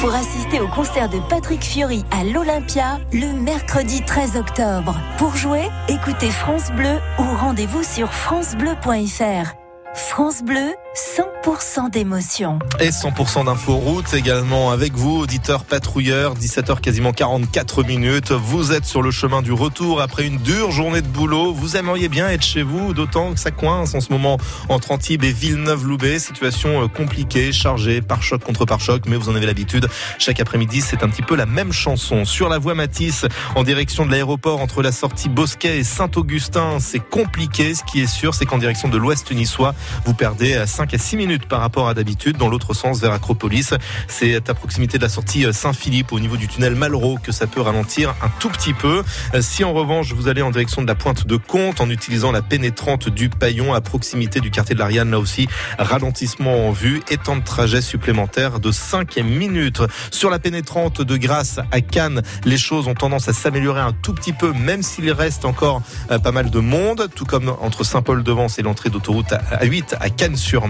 pour assister au concert de Patrick Fiori à l'Olympia le mercredi 13 octobre. Pour jouer, écoutez France Bleu ou rendez-vous sur francebleu.fr. France Bleu, 100% d'émotion. Et 100% d'infos route également avec vous, auditeurs patrouilleurs, 17h quasiment 44 minutes. Vous êtes sur le chemin du retour après une dure journée de boulot. Vous aimeriez bien être chez vous, d'autant que ça coince en ce moment entre Antibes et Villeneuve-Loubet. Situation euh, compliquée, chargée, par choc contre par choc, mais vous en avez l'habitude. Chaque après-midi, c'est un petit peu la même chanson. Sur la voie Matisse, en direction de l'aéroport entre la sortie Bosquet et Saint-Augustin, c'est compliqué. Ce qui est sûr, c'est qu'en direction de l'ouest niçois, vous perdez à 5 à 6 minutes par rapport à d'habitude. Dans l'autre sens, vers Acropolis, c'est à proximité de la sortie Saint-Philippe, au niveau du tunnel Malraux, que ça peut ralentir un tout petit peu. Si en revanche, vous allez en direction de la pointe de Comte, en utilisant la pénétrante du Paillon, à proximité du quartier de l'Ariane, là aussi, ralentissement en vue et temps de trajet supplémentaire de 5 minutes. Sur la pénétrante de Grasse à Cannes, les choses ont tendance à s'améliorer un tout petit peu, même s'il reste encore euh, pas mal de monde, tout comme entre Saint-Paul-de-Vence et l'entrée d'autoroute A8 à Cannes-sur-Mer.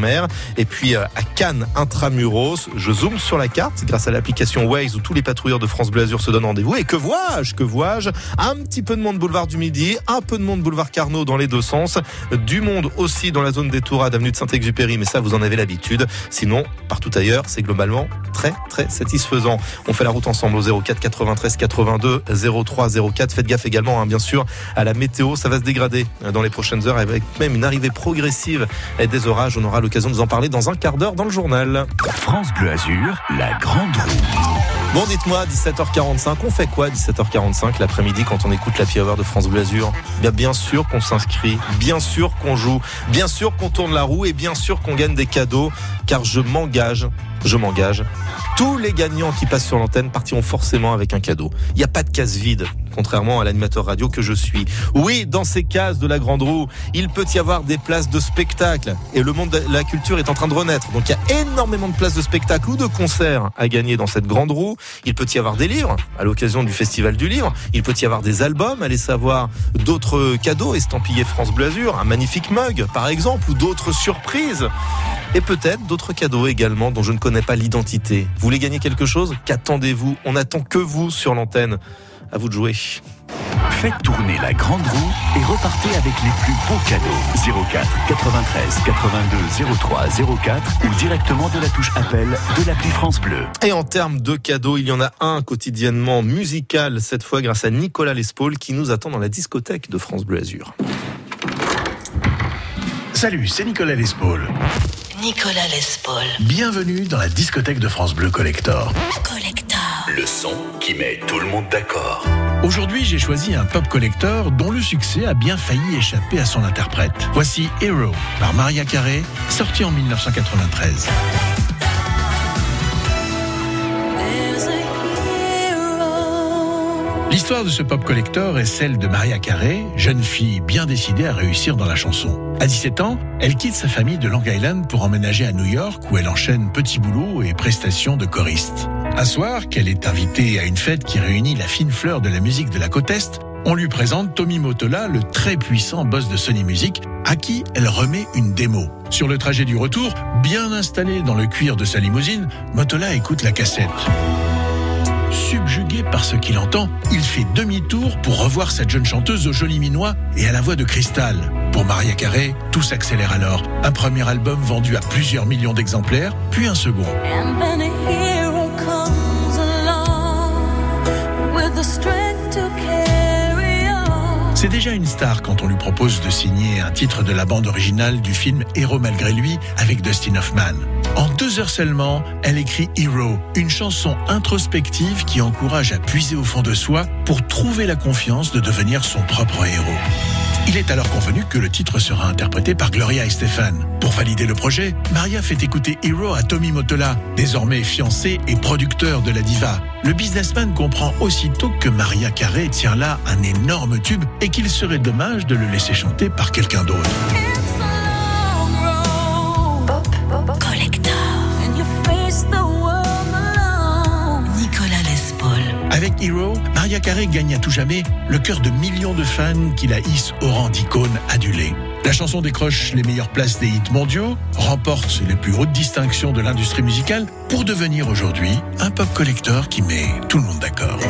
Et puis euh, à Cannes intramuros, je zoome sur la carte grâce à l'application Waze où tous les patrouilleurs de France Bleu Azur se donnent rendez-vous. Et que vois-je Que vois-je? Un petit peu de monde boulevard du Midi, un peu de monde boulevard Carnot dans les deux sens, du monde aussi dans la zone des Tourades, avenue de Saint-Exupéry, mais ça vous en avez l'habitude. Sinon, partout ailleurs, c'est globalement très très satisfaisant. On fait la route ensemble au 04 93 82 03 04. Faites gaffe également, hein, bien sûr, à la météo. Ça va se dégrader dans les prochaines heures avec même une arrivée progressive des orages. On aura l'occasion de vous en parler dans un quart d'heure dans le journal. France Bleu Azur, la grande roue. Bon, dites-moi, 17h45, on fait quoi 17h45 l'après-midi quand on écoute la Hour de France Bleu Azur? Bien, bien sûr qu'on s'inscrit, bien sûr qu'on joue, bien sûr qu'on tourne la roue et bien sûr qu'on gagne des cadeaux, car je m'engage, je m'engage. Tous les gagnants qui passent sur l'antenne partiront forcément avec un cadeau. Il n'y a pas de case vide, contrairement à l'animateur radio que je suis. Oui, dans ces cases de la grande roue, il peut y avoir des places de spectacle. Et le monde de la culture est en train de renaître. Donc il y a énormément de places de spectacle ou de concerts à gagner dans cette grande roue. Il peut y avoir des livres à l'occasion du Festival du Livre. Il peut y avoir des albums, allez savoir d'autres cadeaux estampillés France Bleu Azur, un magnifique mug par exemple, ou d'autres surprises. Et peut-être d'autres cadeaux également dont je ne connais pas l'identité. Vous voulez gagner quelque chose? Qu'attendez-vous? On n'attend que vous sur l'antenne. À vous de jouer. Faites tourner la grande roue et repartez avec les plus beaux cadeaux. 04 93 82 03 04 ou directement de la touche appel de l'appli France Bleu. Et en termes de cadeaux, il y en a un quotidiennement musical, cette fois grâce à Nicolas Lespaul qui nous attend dans la discothèque de France Bleu Azur. Salut, c'est Nicolas Lespaul. Nicolas Lespaul. Bienvenue dans la discothèque de France Bleu Collector. Collector. Le son qui met tout le monde d'accord. Aujourd'hui, j'ai choisi un pop collector dont le succès a bien failli échapper à son interprète. Voici Hero par Maria Carey, sorti en 1993. L'histoire de ce pop collector est celle de Maria Carey, jeune fille bien décidée à réussir dans la chanson. À 17 ans, elle quitte sa famille de Long Island pour emménager à New York où elle enchaîne petits boulots et prestations de choriste. Un soir, qu'elle est invitée à une fête qui réunit la fine fleur de la musique de la côte Est, on lui présente Tommy Motola, le très puissant boss de Sony Music, à qui elle remet une démo. Sur le trajet du retour, bien installé dans le cuir de sa limousine, Motola écoute la cassette. Subjugué par ce qu'il entend, il fait demi-tour pour revoir cette jeune chanteuse au joli minois et à la voix de cristal. Pour Maria Carré, tout s'accélère alors. Un premier album vendu à plusieurs millions d'exemplaires, puis un second. C'est déjà une star quand on lui propose de signer un titre de la bande originale du film Héros malgré lui avec Dustin Hoffman. En deux heures seulement, elle écrit Hero, une chanson introspective qui encourage à puiser au fond de soi pour trouver la confiance de devenir son propre héros. Il est alors convenu que le titre sera interprété par Gloria et Stéphane. Pour valider le projet, Maria fait écouter Hero à Tommy Motola, désormais fiancé et producteur de la diva. Le businessman comprend aussitôt que Maria Carré tient là un énorme tube et qu'il serait dommage de le laisser chanter par quelqu'un d'autre. Avec Hero, Maria Carré gagne à tout jamais le cœur de millions de fans qui la hissent au rang d'icône adulée. La chanson décroche les meilleures places des hits mondiaux, remporte les plus hautes distinctions de l'industrie musicale pour devenir aujourd'hui un pop collector qui met tout le monde d'accord.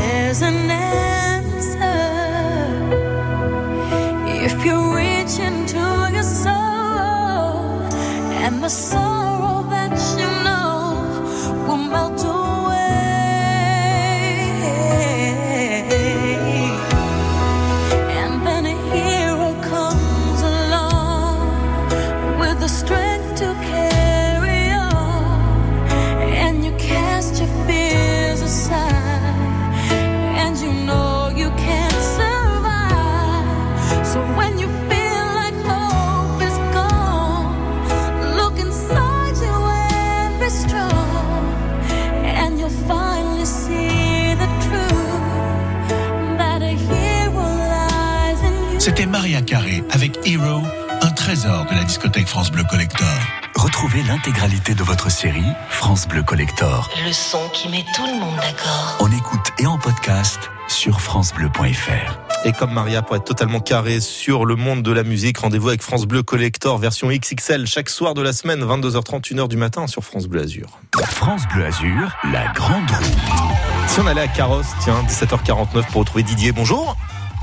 Bleu Collector Le son qui met tout le monde d'accord. en écoute et en podcast sur francebleu.fr. Et comme Maria, pour être totalement carré sur le monde de la musique, rendez-vous avec France Bleu Collector version XXL chaque soir de la semaine, 22h30, 1h du matin sur France Bleu Azur. France Bleu Azur, la grande roue. Si on allait à Carrosse, tiens, 17h49 pour retrouver Didier, bonjour.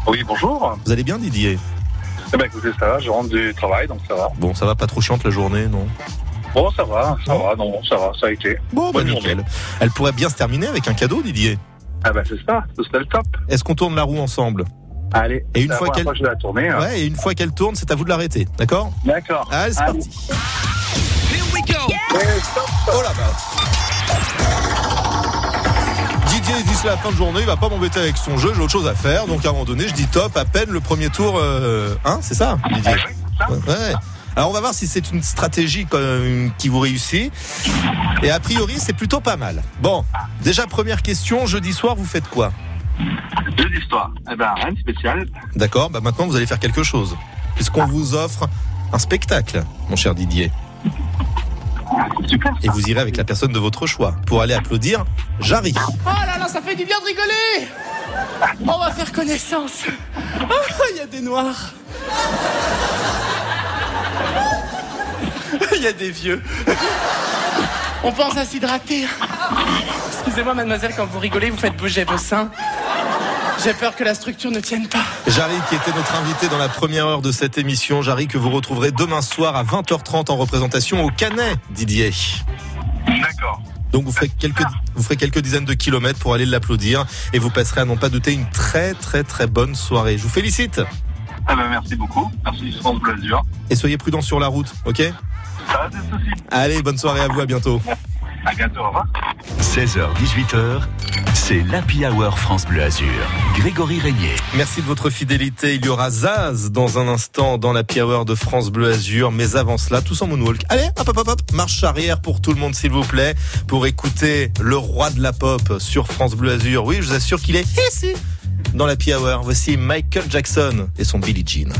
Oui, bonjour. Vous allez bien Didier? Eh ben écoutez, ça va, je rentre du travail, donc ça va. Bon, ça va pas trop chiante la journée, non? Bon, ça va, ça va, non, ça va, ça a été. Bon, bah nickel. Elle pourrait bien se terminer avec un cadeau, Didier. Ah ben c'est ça, ce serait le top. Est-ce qu'on tourne la roue ensemble? Allez, Et une c'est fois qu'elle tourner. hein. ouais, et une fois qu'elle tourne, c'est à vous de l'arrêter, d'accord? D'accord. Allez, c'est parti. Oh là Didier il dit c'est la fin de journée, il va pas m'embêter avec son jeu, j'ai autre chose à faire. Donc à un moment donné, je dis top, à peine le premier tour, euh, hein, c'est ça, Didier? Ouais. Alors on va voir si c'est une stratégie qui vous réussit. Et a priori, c'est plutôt pas mal. Bon, déjà première question, jeudi soir, vous faites quoi? Jeu d'histoire. Eh ben rien de spécial. D'accord, bah maintenant vous allez faire quelque chose. Puisqu'on vous offre un spectacle, mon cher Didier. Et vous irez avec la personne de votre choix pour aller applaudir Jarry. Oh là là, ça fait du bien de rigoler On va faire connaissance. (laughs) Il y a des noirs. (laughs) Il y a des vieux. On pense à s'hydrater. Excusez-moi, mademoiselle, quand vous rigolez, vous faites bouger vos seins. J'ai peur que la structure ne tienne pas. Jarry qui était notre invité dans la première heure de cette émission. Jarry que vous retrouverez demain soir à 20h30 en représentation au Canet, Didier. D'accord. Donc vous ferez quelques, vous ferez quelques dizaines de kilomètres pour aller l'applaudir et vous passerez à n'en pas douter une très très très bonne soirée. Je vous félicite Eh ben merci beaucoup. Merci France Bleu Azur. et soyez prudents sur la route, ok? Soucis. Allez, bonne soirée à vous, à bientôt. À bientôt, au revoir. 16h, 18h, c'est l'Happy Hour France Bleu Azur. Grégory Régnier. Merci de votre fidélité. Il y aura Zaz dans un instant dans la Hour de France Bleu Azur. Mais avant cela, tous en moonwalk. Allez, hop, hop, hop, hop. Marche arrière pour tout le monde, s'il vous plaît. Pour écouter le roi de la pop sur France Bleu Azur. Oui, je vous assure qu'il est ici dans la Hour. Voici Michael Jackson et son Billie Jean.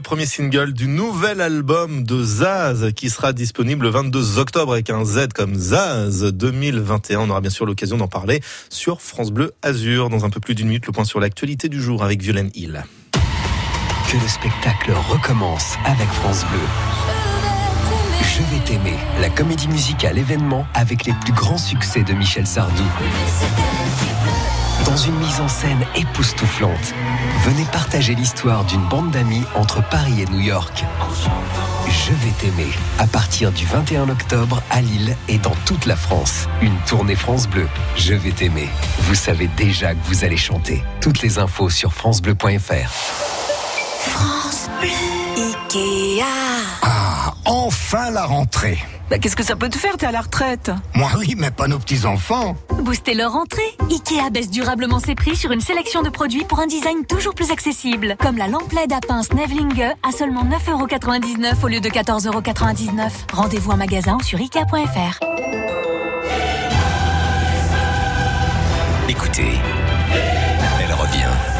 Le premier single du nouvel album de Zaz qui sera disponible le 22 octobre avec un Z comme Zaz 2021. On aura bien sûr l'occasion d'en parler sur France Bleu Azur. Dans un peu plus d'une minute, le point sur l'actualité du jour avec Violaine Hill. Que le spectacle recommence avec France Bleu. Je vais t'aimer, la comédie musicale événement avec les plus grands succès de Michel Sardou. Dans une mise en scène époustouflante, venez partager l'histoire d'une bande d'amis entre Paris et New York. Je vais t'aimer, à partir du 21 octobre à Lille et dans toute la France. Une tournée France Bleu. Je vais t'aimer. Vous savez déjà que vous allez chanter. Toutes les infos sur francebleu.fr. France Bleu. Ikea. Ah, enfin la rentrée. Bah, qu'est-ce que ça peut te faire T'es à la retraite? Moi oui, mais pas nos petits-enfants. Booster leur rentrée. Ikea baisse durablement ses prix sur une sélection de produits pour un design toujours plus accessible. Comme la lampe LED à pince Nevlinge à seulement 9,99€ au lieu de 14,99€. Rendez-vous en magasin sur Ikea.fr. Écoutez, elle revient.